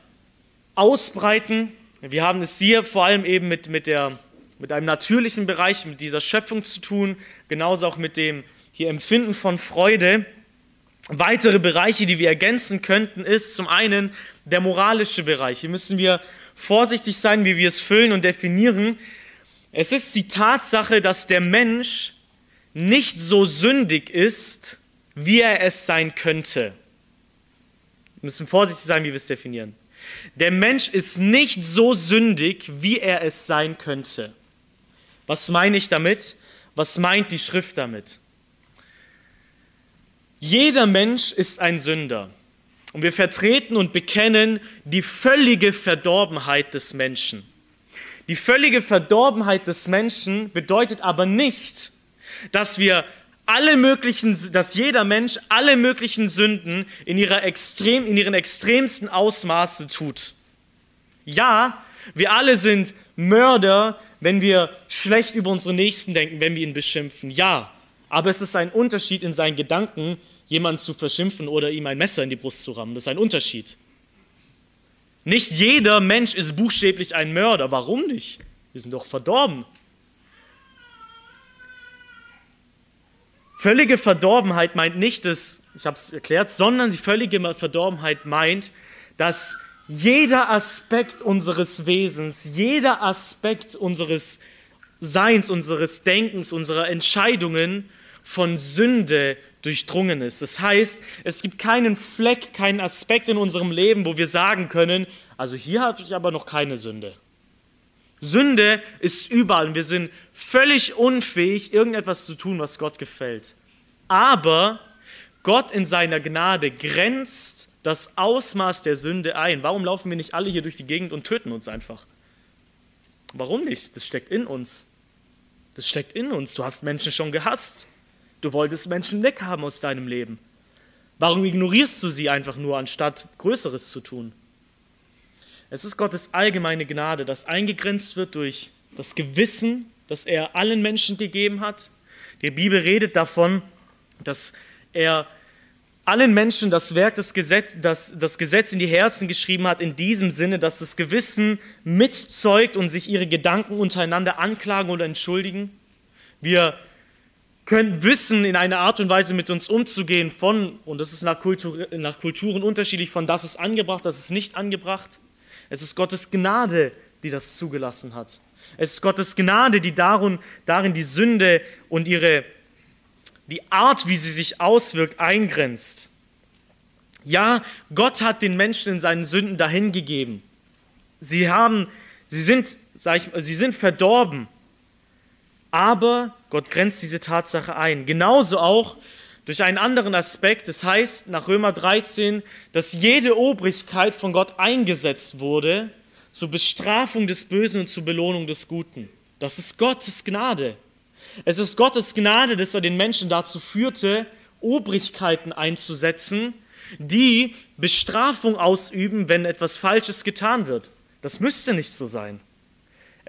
ausbreiten. Wir haben es hier vor allem eben mit, mit, der, mit einem natürlichen Bereich, mit dieser Schöpfung zu tun, genauso auch mit dem hier Empfinden von Freude. Weitere Bereiche, die wir ergänzen könnten, ist zum einen der moralische Bereich. Hier müssen wir vorsichtig sein, wie wir es füllen und definieren. Es ist die Tatsache, dass der Mensch nicht so sündig ist, wie er es sein könnte. Wir müssen vorsichtig sein, wie wir es definieren. Der Mensch ist nicht so sündig, wie er es sein könnte. Was meine ich damit? Was meint die Schrift damit? Jeder Mensch ist ein Sünder. Und wir vertreten und bekennen die völlige Verdorbenheit des Menschen. Die völlige Verdorbenheit des Menschen bedeutet aber nicht, dass wir alle möglichen, dass jeder Mensch alle möglichen Sünden in, ihrer extrem, in ihren extremsten Ausmaße tut. Ja, wir alle sind Mörder, wenn wir schlecht über unsere Nächsten denken, wenn wir ihn beschimpfen. Ja, aber es ist ein Unterschied in seinen Gedanken, jemanden zu verschimpfen oder ihm ein Messer in die Brust zu rammen. Das ist ein Unterschied. Nicht jeder Mensch ist buchstäblich ein Mörder. Warum nicht? Wir sind doch verdorben. Völlige Verdorbenheit meint nicht, dass, ich habe es erklärt, sondern die völlige Verdorbenheit meint, dass jeder Aspekt unseres Wesens, jeder Aspekt unseres Seins, unseres Denkens, unserer Entscheidungen von Sünde durchdrungen ist. Das heißt, es gibt keinen Fleck, keinen Aspekt in unserem Leben, wo wir sagen können, also hier habe ich aber noch keine Sünde. Sünde ist überall und wir sind völlig unfähig, irgendetwas zu tun, was Gott gefällt. Aber Gott in seiner Gnade grenzt das Ausmaß der Sünde ein. Warum laufen wir nicht alle hier durch die Gegend und töten uns einfach? Warum nicht? Das steckt in uns. Das steckt in uns. Du hast Menschen schon gehasst. Du wolltest Menschen weghaben aus deinem Leben. Warum ignorierst du sie einfach nur, anstatt Größeres zu tun? Es ist Gottes allgemeine Gnade, das eingegrenzt wird durch das Gewissen, das er allen Menschen gegeben hat. Die Bibel redet davon, dass er allen Menschen das Werk des Gesetz, das, das Gesetz in die Herzen geschrieben hat, in diesem Sinne, dass das Gewissen mitzeugt und sich ihre Gedanken untereinander anklagen oder entschuldigen. Wir können wissen, in einer Art und Weise mit uns umzugehen von, und das ist nach, Kultur, nach Kulturen unterschiedlich, von das ist angebracht, das ist nicht angebracht. Es ist Gottes Gnade, die das zugelassen hat. Es ist Gottes Gnade, die darin, darin die Sünde und ihre, die Art, wie sie sich auswirkt, eingrenzt. Ja, Gott hat den Menschen in seinen Sünden dahingegeben. Sie, haben, sie, sind, sag ich, sie sind verdorben. Aber Gott grenzt diese Tatsache ein. Genauso auch durch einen anderen Aspekt. Das heißt nach Römer 13, dass jede Obrigkeit von Gott eingesetzt wurde zur Bestrafung des Bösen und zur Belohnung des Guten. Das ist Gottes Gnade. Es ist Gottes Gnade, dass er den Menschen dazu führte, Obrigkeiten einzusetzen, die Bestrafung ausüben, wenn etwas Falsches getan wird. Das müsste nicht so sein.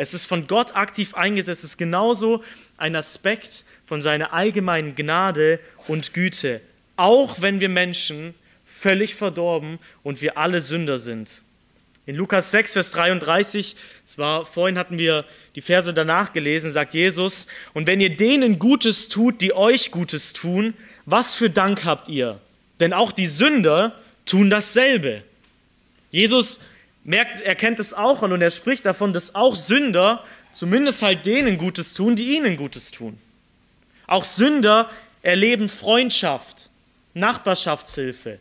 Es ist von Gott aktiv eingesetzt. Es ist genauso ein Aspekt von seiner allgemeinen Gnade und Güte. Auch wenn wir Menschen völlig verdorben und wir alle Sünder sind. In Lukas 6, Vers 33, es war, vorhin hatten wir die Verse danach gelesen, sagt Jesus, und wenn ihr denen Gutes tut, die euch Gutes tun, was für Dank habt ihr? Denn auch die Sünder tun dasselbe. Jesus merkt, er kennt es auch an und er spricht davon, dass auch Sünder zumindest halt denen Gutes tun, die ihnen Gutes tun. Auch Sünder erleben Freundschaft, Nachbarschaftshilfe,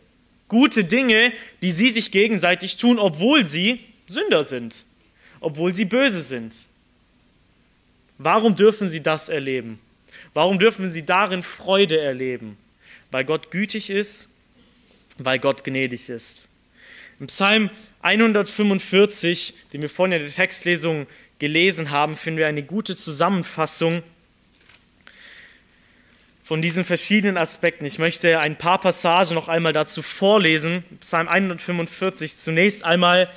gute Dinge, die sie sich gegenseitig tun, obwohl sie Sünder sind, obwohl sie böse sind. Warum dürfen sie das erleben? Warum dürfen sie darin Freude erleben? Weil Gott gütig ist, weil Gott gnädig ist. Im Psalm 145, den wir vorhin in der Textlesung gelesen haben, finden wir eine gute Zusammenfassung von diesen verschiedenen Aspekten. Ich möchte ein paar Passagen noch einmal dazu vorlesen. Psalm 145. Zunächst einmal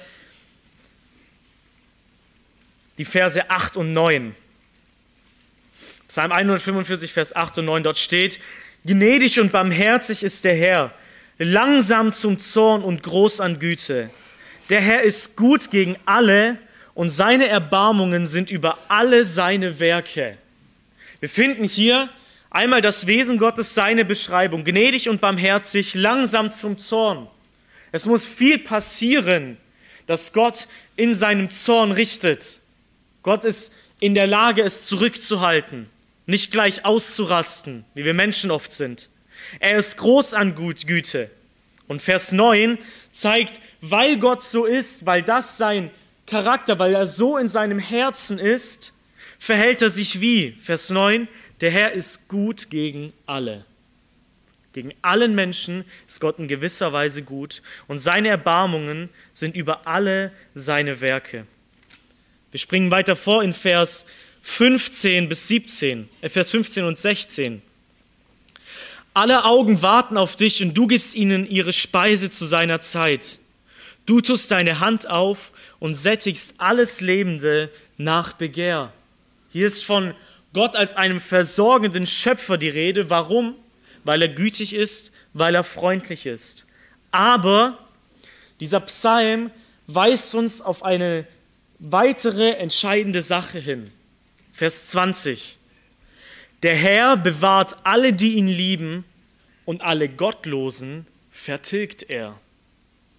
die Verse 8 und 9. Psalm 145, Vers 8 und 9, dort steht, Gnädig und barmherzig ist der Herr, langsam zum Zorn und groß an Güte. Der Herr ist gut gegen alle und seine Erbarmungen sind über alle seine Werke. Wir finden hier Einmal das Wesen Gottes, seine Beschreibung, gnädig und barmherzig, langsam zum Zorn. Es muss viel passieren, dass Gott in seinem Zorn richtet. Gott ist in der Lage, es zurückzuhalten, nicht gleich auszurasten, wie wir Menschen oft sind. Er ist groß an Güte. Und Vers 9 zeigt, weil Gott so ist, weil das sein Charakter, weil er so in seinem Herzen ist, verhält er sich wie? Vers 9, der Herr ist gut gegen alle. Gegen allen Menschen ist Gott in gewisser Weise gut und seine Erbarmungen sind über alle seine Werke. Wir springen weiter vor in Vers 15 bis 17, äh Vers 15 und 16. Alle Augen warten auf dich und du gibst ihnen ihre Speise zu seiner Zeit. Du tust deine Hand auf und sättigst alles Lebende nach Begehr. Hier ist von Gott als einem versorgenden Schöpfer die Rede. Warum? Weil er gütig ist, weil er freundlich ist. Aber dieser Psalm weist uns auf eine weitere entscheidende Sache hin. Vers 20. Der Herr bewahrt alle, die ihn lieben, und alle Gottlosen vertilgt er.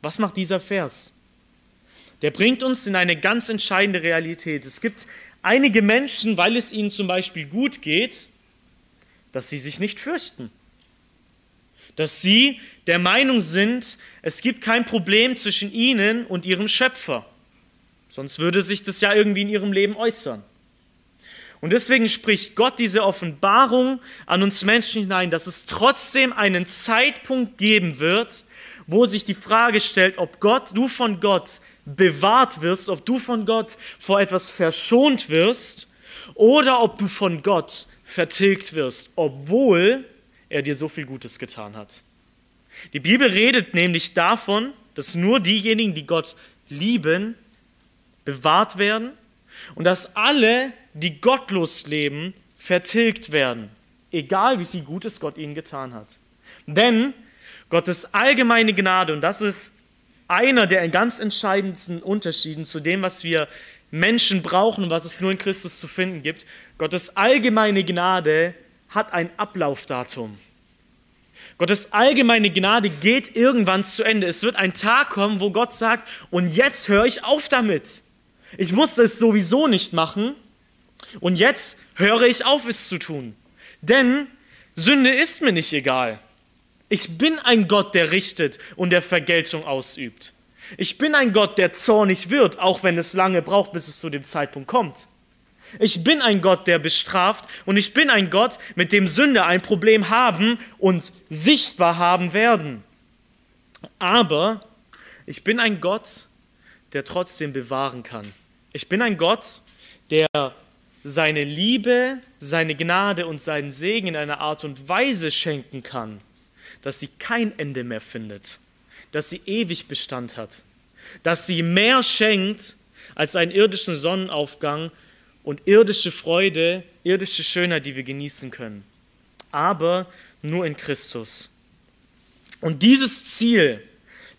Was macht dieser Vers? Der bringt uns in eine ganz entscheidende Realität. Es gibt einige Menschen, weil es ihnen zum Beispiel gut geht, dass sie sich nicht fürchten. Dass sie der Meinung sind, es gibt kein Problem zwischen ihnen und ihrem Schöpfer. Sonst würde sich das ja irgendwie in ihrem Leben äußern. Und deswegen spricht Gott diese Offenbarung an uns Menschen hinein, dass es trotzdem einen Zeitpunkt geben wird, wo sich die Frage stellt, ob Gott, du von Gott bewahrt wirst, ob du von Gott vor etwas verschont wirst oder ob du von Gott vertilgt wirst, obwohl er dir so viel Gutes getan hat. Die Bibel redet nämlich davon, dass nur diejenigen, die Gott lieben, bewahrt werden und dass alle, die gottlos leben, vertilgt werden, egal wie viel Gutes Gott ihnen getan hat. Denn Gottes allgemeine Gnade, und das ist einer der ganz entscheidendsten Unterschieden zu dem, was wir Menschen brauchen und was es nur in Christus zu finden gibt. Gottes allgemeine Gnade hat ein Ablaufdatum. Gottes allgemeine Gnade geht irgendwann zu Ende. Es wird ein Tag kommen, wo Gott sagt, und jetzt höre ich auf damit. Ich musste es sowieso nicht machen und jetzt höre ich auf, es zu tun. Denn Sünde ist mir nicht egal. Ich bin ein Gott, der richtet und der Vergeltung ausübt. Ich bin ein Gott, der zornig wird, auch wenn es lange braucht, bis es zu dem Zeitpunkt kommt. Ich bin ein Gott, der bestraft und ich bin ein Gott, mit dem Sünder ein Problem haben und sichtbar haben werden. Aber ich bin ein Gott, der trotzdem bewahren kann. Ich bin ein Gott, der seine Liebe, seine Gnade und seinen Segen in einer Art und Weise schenken kann, dass sie kein Ende mehr findet, dass sie ewig Bestand hat, dass sie mehr schenkt als einen irdischen Sonnenaufgang und irdische Freude, irdische Schönheit, die wir genießen können. Aber nur in Christus. Und dieses Ziel,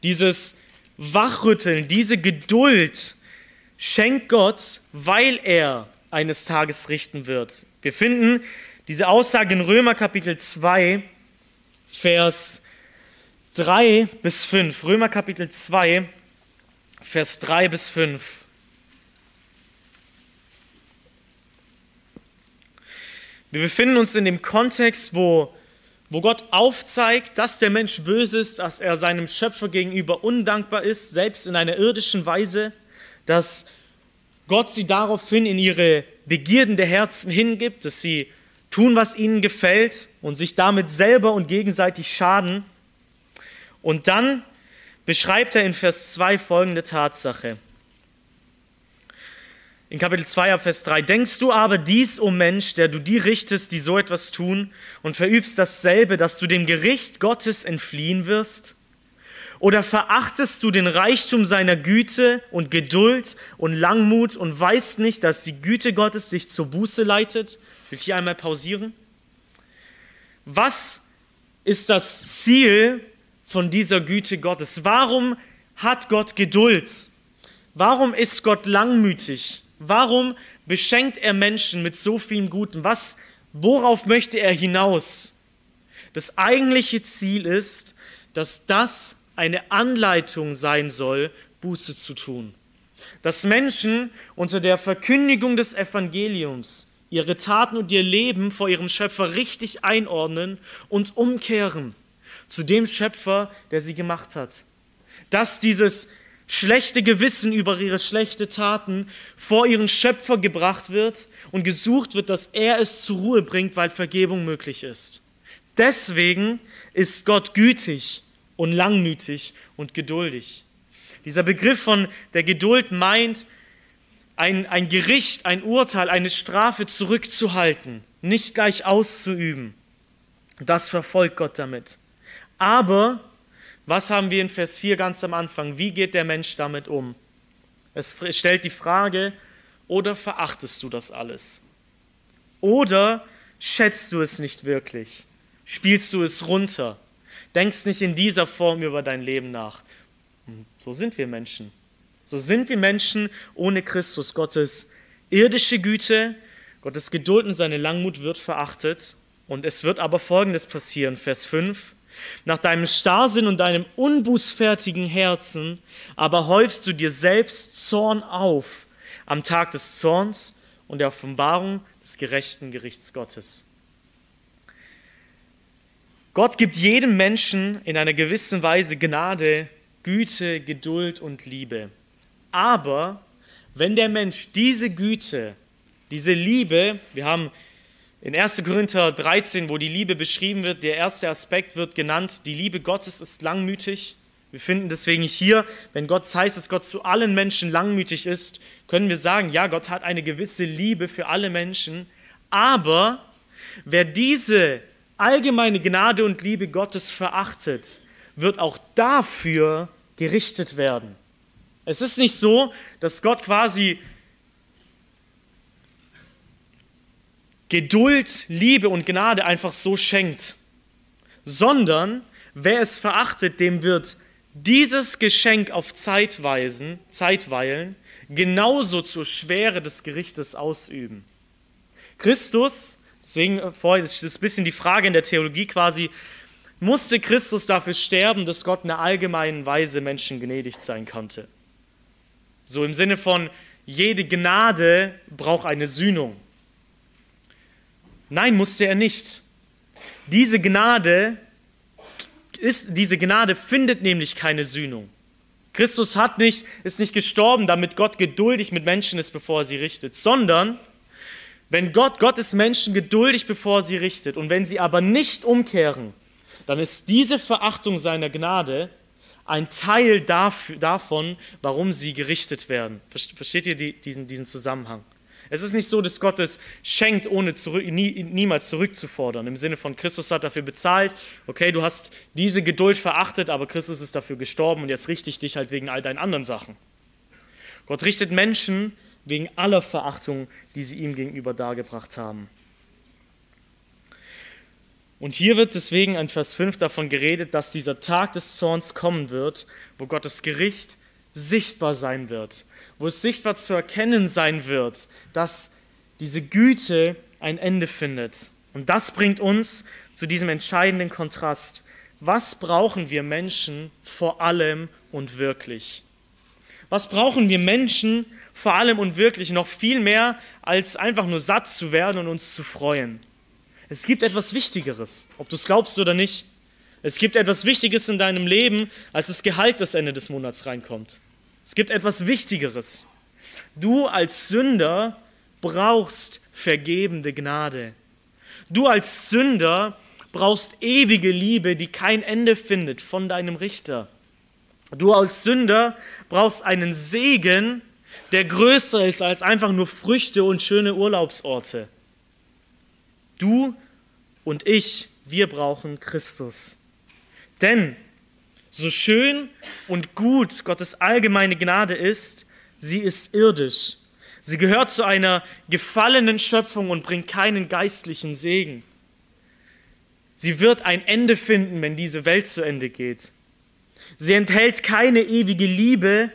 dieses Wachrütteln, diese Geduld schenkt Gott, weil er eines Tages richten wird. Wir finden diese Aussage in Römer Kapitel 2, Vers 3 bis 5. Römer Kapitel 2, Vers 3 bis 5. Wir befinden uns in dem Kontext, wo, wo Gott aufzeigt, dass der Mensch böse ist, dass er seinem Schöpfer gegenüber undankbar ist, selbst in einer irdischen Weise, dass Gott sie daraufhin in ihre Begierden der Herzen hingibt, dass sie tun, was ihnen gefällt und sich damit selber und gegenseitig schaden. Und dann beschreibt er in Vers 2 folgende Tatsache. in Kapitel 2 ab Vers 3, denkst du aber dies, o oh Mensch, der du die richtest, die so etwas tun, und verübst dasselbe, dass du dem Gericht Gottes entfliehen wirst? Oder verachtest du den Reichtum seiner Güte und Geduld und Langmut und weißt nicht, dass die Güte Gottes dich zur Buße leitet? Ich will hier einmal pausieren. Was ist das Ziel von dieser Güte Gottes? Warum hat Gott Geduld? Warum ist Gott langmütig? Warum beschenkt er Menschen mit so vielen Guten? Was, worauf möchte er hinaus? Das eigentliche Ziel ist, dass das eine Anleitung sein soll, Buße zu tun. Dass Menschen unter der Verkündigung des Evangeliums ihre Taten und ihr Leben vor ihrem Schöpfer richtig einordnen und umkehren zu dem Schöpfer, der sie gemacht hat. Dass dieses schlechte Gewissen über ihre schlechte Taten vor ihren Schöpfer gebracht wird und gesucht wird, dass er es zur Ruhe bringt, weil Vergebung möglich ist. Deswegen ist Gott gütig und langmütig und geduldig. Dieser Begriff von der Geduld meint, ein, ein Gericht, ein Urteil, eine Strafe zurückzuhalten, nicht gleich auszuüben. Das verfolgt Gott damit. Aber was haben wir in Vers 4 ganz am Anfang? Wie geht der Mensch damit um? Es stellt die Frage, oder verachtest du das alles? Oder schätzt du es nicht wirklich? Spielst du es runter? Denkst nicht in dieser Form über dein Leben nach? Hm, so sind wir Menschen. So sind wir Menschen ohne Christus. Gottes irdische Güte, Gottes Geduld und seine Langmut wird verachtet. Und es wird aber Folgendes passieren, Vers 5. Nach deinem Starrsinn und deinem unbußfertigen Herzen aber häufst du dir selbst Zorn auf am Tag des Zorns und der Offenbarung des gerechten Gerichts Gottes. Gott gibt jedem Menschen in einer gewissen Weise Gnade, Güte, Geduld und Liebe. Aber wenn der Mensch diese Güte, diese Liebe, wir haben in 1. Korinther 13, wo die Liebe beschrieben wird, der erste Aspekt wird genannt, die Liebe Gottes ist langmütig. Wir finden deswegen hier, wenn Gott heißt, dass Gott zu allen Menschen langmütig ist, können wir sagen, ja, Gott hat eine gewisse Liebe für alle Menschen, aber wer diese allgemeine Gnade und Liebe Gottes verachtet, wird auch dafür gerichtet werden. Es ist nicht so, dass Gott quasi Geduld, Liebe und Gnade einfach so schenkt, sondern wer es verachtet, dem wird dieses Geschenk auf Zeitweisen, Zeitweilen genauso zur Schwere des Gerichtes ausüben. Christus, deswegen äh, vorher ist das ein bisschen die Frage in der Theologie quasi, musste Christus dafür sterben, dass Gott in einer allgemeinen Weise Menschen gnädigt sein konnte. So im Sinne von, jede Gnade braucht eine Sühnung. Nein, musste er nicht. Diese Gnade ist, diese Gnade findet nämlich keine Sühnung. Christus hat nicht, ist nicht gestorben, damit Gott geduldig mit Menschen ist, bevor er sie richtet, sondern wenn Gott, Gott ist Menschen geduldig, bevor sie richtet. Und wenn sie aber nicht umkehren, dann ist diese Verachtung seiner Gnade ein Teil dafür, davon, warum sie gerichtet werden. Versteht ihr die, diesen, diesen Zusammenhang? Es ist nicht so, dass Gott es schenkt, ohne zurück, nie, niemals zurückzufordern. Im Sinne von Christus hat dafür bezahlt. Okay, du hast diese Geduld verachtet, aber Christus ist dafür gestorben und jetzt richte ich dich halt wegen all deinen anderen Sachen. Gott richtet Menschen wegen aller Verachtung, die sie ihm gegenüber dargebracht haben. Und hier wird deswegen in Vers 5 davon geredet, dass dieser Tag des Zorns kommen wird, wo Gottes Gericht sichtbar sein wird, wo es sichtbar zu erkennen sein wird, dass diese Güte ein Ende findet. Und das bringt uns zu diesem entscheidenden Kontrast. Was brauchen wir Menschen vor allem und wirklich? Was brauchen wir Menschen vor allem und wirklich noch viel mehr, als einfach nur satt zu werden und uns zu freuen? Es gibt etwas Wichtigeres, ob du es glaubst oder nicht. Es gibt etwas Wichtiges in deinem Leben, als das Gehalt, das Ende des Monats reinkommt. Es gibt etwas Wichtigeres. Du als Sünder brauchst vergebende Gnade. Du als Sünder brauchst ewige Liebe, die kein Ende findet von deinem Richter. Du als Sünder brauchst einen Segen, der größer ist als einfach nur Früchte und schöne Urlaubsorte. Du und ich, wir brauchen Christus. Denn so schön und gut Gottes allgemeine Gnade ist, sie ist irdisch. Sie gehört zu einer gefallenen Schöpfung und bringt keinen geistlichen Segen. Sie wird ein Ende finden, wenn diese Welt zu Ende geht. Sie enthält keine ewige Liebe,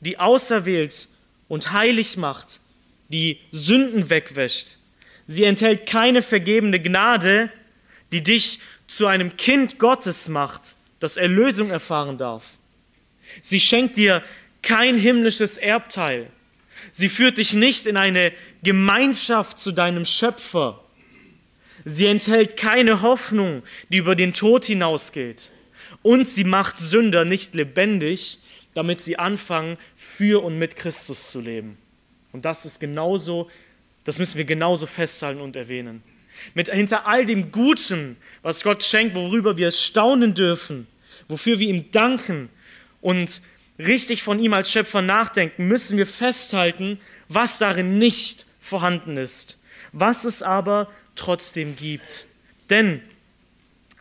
die auserwählt und heilig macht, die Sünden wegwäscht. Sie enthält keine vergebene Gnade, die dich zu einem Kind Gottes macht, das Erlösung erfahren darf. Sie schenkt dir kein himmlisches Erbteil. Sie führt dich nicht in eine Gemeinschaft zu deinem Schöpfer. Sie enthält keine Hoffnung, die über den Tod hinausgeht. Und sie macht Sünder nicht lebendig, damit sie anfangen, für und mit Christus zu leben. Und das ist genauso, das müssen wir genauso festhalten und erwähnen. Mit hinter all dem Guten, was Gott schenkt, worüber wir staunen dürfen, wofür wir ihm danken und richtig von ihm als Schöpfer nachdenken, müssen wir festhalten, was darin nicht vorhanden ist, was es aber trotzdem gibt. Denn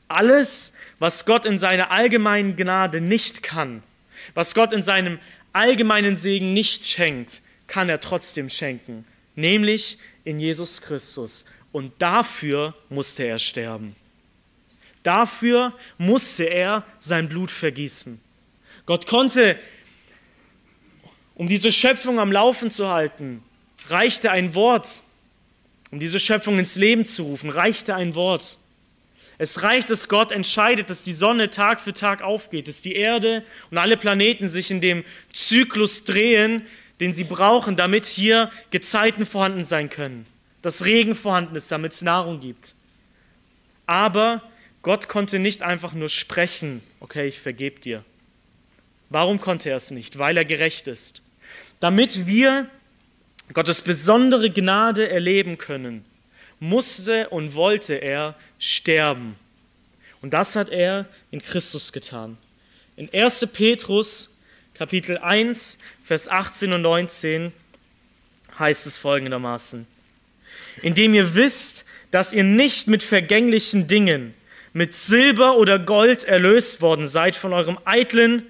alles, was Gott in seiner allgemeinen Gnade nicht kann, was Gott in seinem allgemeinen Segen nicht schenkt, kann er trotzdem schenken, nämlich in Jesus Christus. Und dafür musste er sterben. Dafür musste er sein Blut vergießen. Gott konnte, um diese Schöpfung am Laufen zu halten, reichte ein Wort, um diese Schöpfung ins Leben zu rufen, reichte ein Wort. Es reicht, dass Gott entscheidet, dass die Sonne Tag für Tag aufgeht, dass die Erde und alle Planeten sich in dem Zyklus drehen, den sie brauchen, damit hier Gezeiten vorhanden sein können, dass Regen vorhanden ist, damit es Nahrung gibt. Aber Gott konnte nicht einfach nur sprechen, okay, ich vergebe dir. Warum konnte er es nicht? Weil er gerecht ist. Damit wir Gottes besondere Gnade erleben können, musste und wollte er sterben. Und das hat er in Christus getan. In 1. Petrus Kapitel 1, Vers 18 und 19 heißt es folgendermaßen. Indem ihr wisst, dass ihr nicht mit vergänglichen Dingen, mit Silber oder Gold erlöst worden seid von eurem eitlen,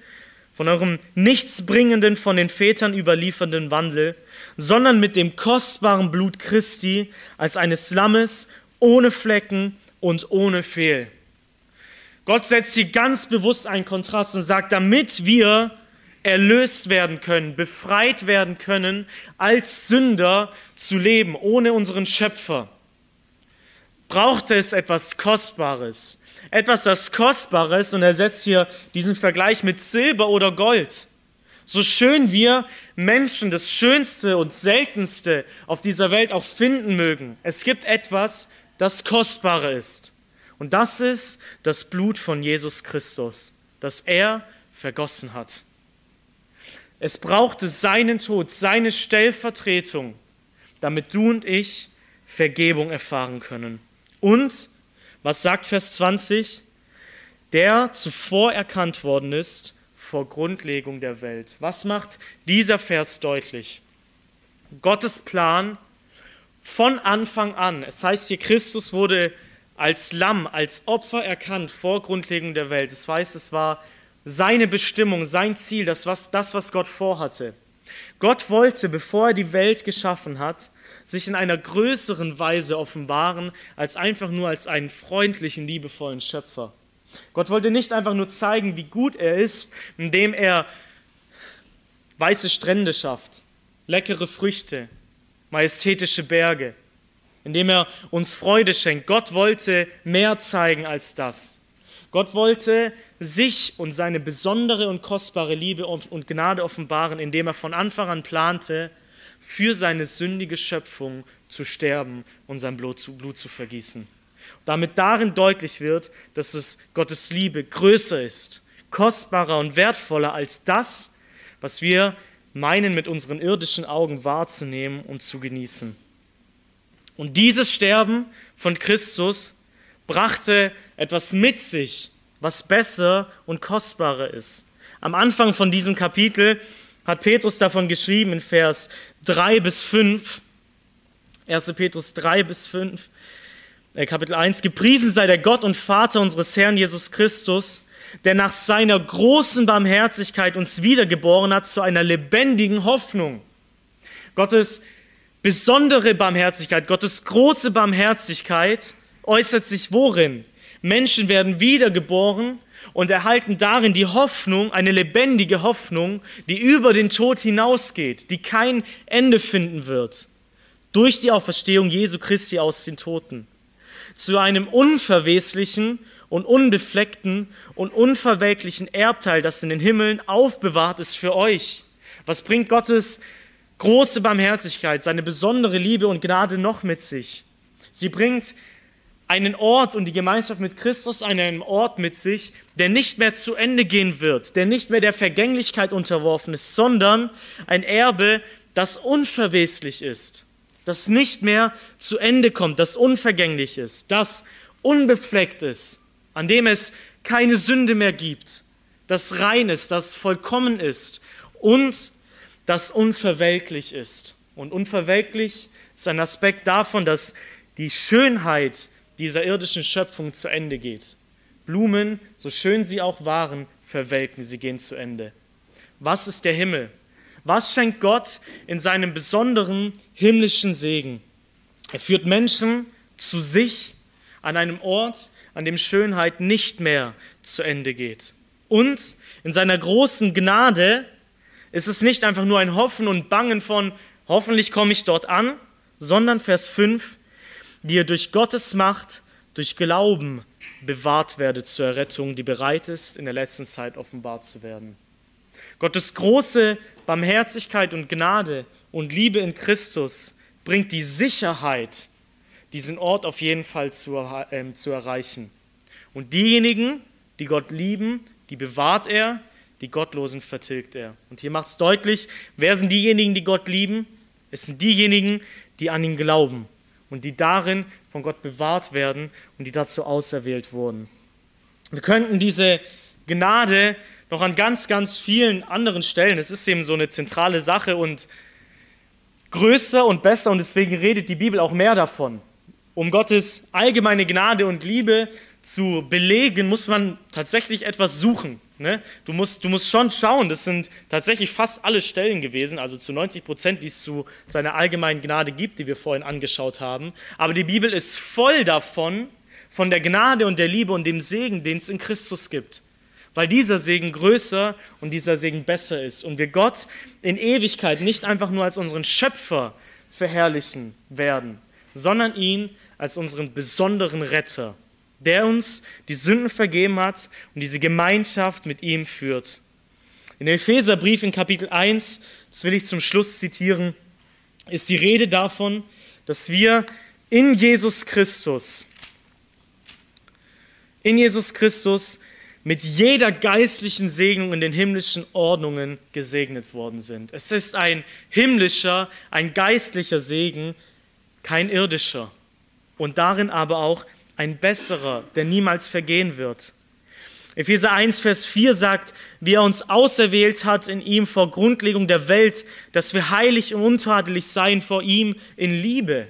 von eurem nichtsbringenden, von den Vätern überliefernden Wandel, sondern mit dem kostbaren Blut Christi als eines Lammes ohne Flecken und ohne Fehl. Gott setzt hier ganz bewusst einen Kontrast und sagt, damit wir erlöst werden können, befreit werden können, als Sünder zu leben, ohne unseren Schöpfer, braucht es etwas Kostbares. Etwas, das Kostbares, und er setzt hier diesen Vergleich mit Silber oder Gold. So schön wir Menschen das Schönste und Seltenste auf dieser Welt auch finden mögen, es gibt etwas, das Kostbare ist. Und das ist das Blut von Jesus Christus, das er vergossen hat. Es brauchte seinen Tod, seine Stellvertretung, damit du und ich Vergebung erfahren können. Und, was sagt Vers 20? Der zuvor erkannt worden ist vor Grundlegung der Welt. Was macht dieser Vers deutlich? Gottes Plan von Anfang an. Es heißt hier, Christus wurde als Lamm, als Opfer erkannt vor Grundlegung der Welt. Das heißt, es war seine Bestimmung, sein Ziel, das was, das, was Gott vorhatte. Gott wollte, bevor er die Welt geschaffen hat, sich in einer größeren Weise offenbaren, als einfach nur als einen freundlichen, liebevollen Schöpfer. Gott wollte nicht einfach nur zeigen, wie gut er ist, indem er weiße Strände schafft, leckere Früchte, majestätische Berge, indem er uns Freude schenkt. Gott wollte mehr zeigen als das. Gott wollte sich und seine besondere und kostbare Liebe und Gnade offenbaren, indem er von Anfang an plante, für seine sündige Schöpfung zu sterben und sein Blut zu, Blut zu vergießen. Damit darin deutlich wird, dass es Gottes Liebe größer ist, kostbarer und wertvoller als das, was wir meinen mit unseren irdischen Augen wahrzunehmen und zu genießen. Und dieses Sterben von Christus brachte etwas mit sich, was besser und kostbarer ist. Am Anfang von diesem Kapitel hat Petrus davon geschrieben in Vers 3 bis 5. 1. Petrus 3 bis 5, äh, Kapitel 1. Gepriesen sei der Gott und Vater unseres Herrn Jesus Christus, der nach seiner großen Barmherzigkeit uns wiedergeboren hat zu einer lebendigen Hoffnung. Gottes besondere Barmherzigkeit, Gottes große Barmherzigkeit äußert sich worin? Menschen werden wiedergeboren und erhalten darin die Hoffnung, eine lebendige Hoffnung, die über den Tod hinausgeht, die kein Ende finden wird, durch die Auferstehung Jesu Christi aus den Toten, zu einem unverweslichen und unbefleckten und unverwelklichen Erbteil, das in den Himmeln aufbewahrt ist für euch. Was bringt Gottes große Barmherzigkeit, seine besondere Liebe und Gnade noch mit sich? Sie bringt einen Ort und die Gemeinschaft mit Christus einen Ort mit sich, der nicht mehr zu Ende gehen wird, der nicht mehr der Vergänglichkeit unterworfen ist, sondern ein Erbe, das unverweslich ist, das nicht mehr zu Ende kommt, das unvergänglich ist, das unbefleckt ist, an dem es keine Sünde mehr gibt, das rein ist, das vollkommen ist und das unverwelklich ist. Und unverwelklich ist ein Aspekt davon, dass die Schönheit dieser irdischen Schöpfung zu Ende geht. Blumen, so schön sie auch waren, verwelken, sie gehen zu Ende. Was ist der Himmel? Was schenkt Gott in seinem besonderen himmlischen Segen? Er führt Menschen zu sich an einem Ort, an dem Schönheit nicht mehr zu Ende geht. Und in seiner großen Gnade ist es nicht einfach nur ein Hoffen und Bangen von, hoffentlich komme ich dort an, sondern Vers 5, die ihr durch Gottes Macht, durch Glauben bewahrt werdet zur Errettung, die bereit ist, in der letzten Zeit offenbart zu werden. Gottes große Barmherzigkeit und Gnade und Liebe in Christus bringt die Sicherheit, diesen Ort auf jeden Fall zu, äh, zu erreichen. Und diejenigen, die Gott lieben, die bewahrt er, die Gottlosen vertilgt er. Und hier macht es deutlich, wer sind diejenigen, die Gott lieben? Es sind diejenigen, die an ihn glauben und die darin von Gott bewahrt werden und die dazu auserwählt wurden. Wir könnten diese Gnade noch an ganz, ganz vielen anderen Stellen, es ist eben so eine zentrale Sache und größer und besser und deswegen redet die Bibel auch mehr davon. Um Gottes allgemeine Gnade und Liebe zu belegen, muss man tatsächlich etwas suchen. Ne? Du, musst, du musst schon schauen, das sind tatsächlich fast alle Stellen gewesen, also zu 90 Prozent, die es zu seiner allgemeinen Gnade gibt, die wir vorhin angeschaut haben. Aber die Bibel ist voll davon, von der Gnade und der Liebe und dem Segen, den es in Christus gibt. Weil dieser Segen größer und dieser Segen besser ist. Und wir Gott in Ewigkeit nicht einfach nur als unseren Schöpfer verherrlichen werden, sondern ihn als unseren besonderen Retter der uns die Sünden vergeben hat und diese Gemeinschaft mit ihm führt. In dem Epheserbrief in Kapitel 1, das will ich zum Schluss zitieren, ist die Rede davon, dass wir in Jesus Christus, in Jesus Christus mit jeder geistlichen Segnung in den himmlischen Ordnungen gesegnet worden sind. Es ist ein himmlischer, ein geistlicher Segen, kein irdischer. Und darin aber auch ein besserer, der niemals vergehen wird. Epheser 1, Vers 4 sagt, wie er uns auserwählt hat in ihm vor Grundlegung der Welt, dass wir heilig und untadelig seien vor ihm in Liebe.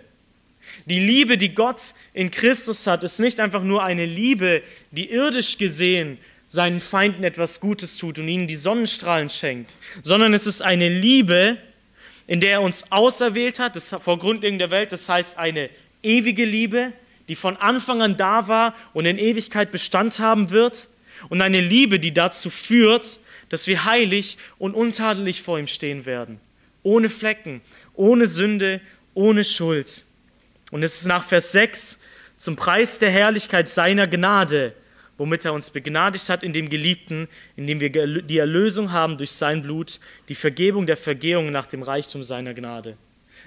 Die Liebe, die Gott in Christus hat, ist nicht einfach nur eine Liebe, die irdisch gesehen seinen Feinden etwas Gutes tut und ihnen die Sonnenstrahlen schenkt, sondern es ist eine Liebe, in der er uns auserwählt hat, das vor Grundlegung der Welt, das heißt eine ewige Liebe, die von Anfang an da war und in Ewigkeit Bestand haben wird. Und eine Liebe, die dazu führt, dass wir heilig und untadelig vor ihm stehen werden. Ohne Flecken, ohne Sünde, ohne Schuld. Und es ist nach Vers 6 zum Preis der Herrlichkeit seiner Gnade, womit er uns begnadigt hat in dem Geliebten, in dem wir die Erlösung haben durch sein Blut, die Vergebung der Vergehung nach dem Reichtum seiner Gnade.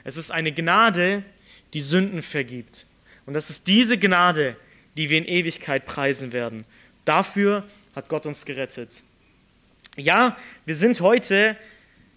Es ist eine Gnade, die Sünden vergibt. Und das ist diese Gnade, die wir in Ewigkeit preisen werden. Dafür hat Gott uns gerettet. Ja, wir sind heute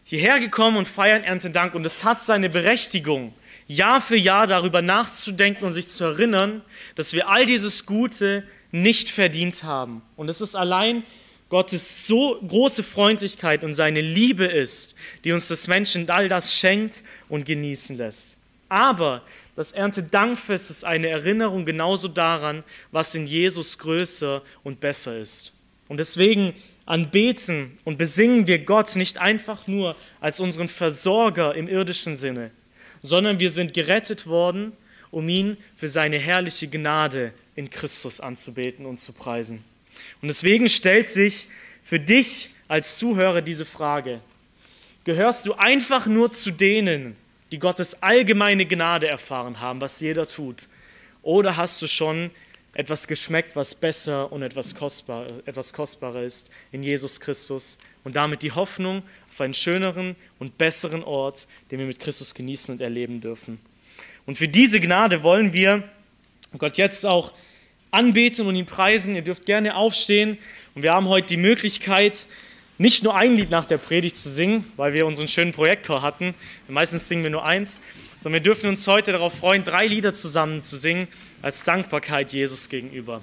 hierher gekommen und feiern Erntedank und es hat seine Berechtigung, Jahr für Jahr darüber nachzudenken und sich zu erinnern, dass wir all dieses Gute nicht verdient haben. Und es ist allein Gottes so große Freundlichkeit und seine Liebe ist, die uns das Menschen all das schenkt und genießen lässt. Aber das Erntedankfest ist eine Erinnerung genauso daran, was in Jesus größer und besser ist. Und deswegen anbeten und besingen wir Gott nicht einfach nur als unseren Versorger im irdischen Sinne, sondern wir sind gerettet worden, um ihn für seine herrliche Gnade in Christus anzubeten und zu preisen. Und deswegen stellt sich für dich als Zuhörer diese Frage, gehörst du einfach nur zu denen, die Gottes allgemeine Gnade erfahren haben, was jeder tut, oder hast du schon etwas geschmeckt, was besser und etwas, kostbar, etwas kostbarer ist in Jesus Christus und damit die Hoffnung auf einen schöneren und besseren Ort, den wir mit Christus genießen und erleben dürfen. Und für diese Gnade wollen wir Gott jetzt auch anbeten und ihn preisen. Ihr dürft gerne aufstehen und wir haben heute die Möglichkeit, nicht nur ein Lied nach der Predigt zu singen, weil wir unseren schönen Projektchor hatten. Meistens singen wir nur eins, sondern wir dürfen uns heute darauf freuen, drei Lieder zusammen zu singen als Dankbarkeit Jesus gegenüber.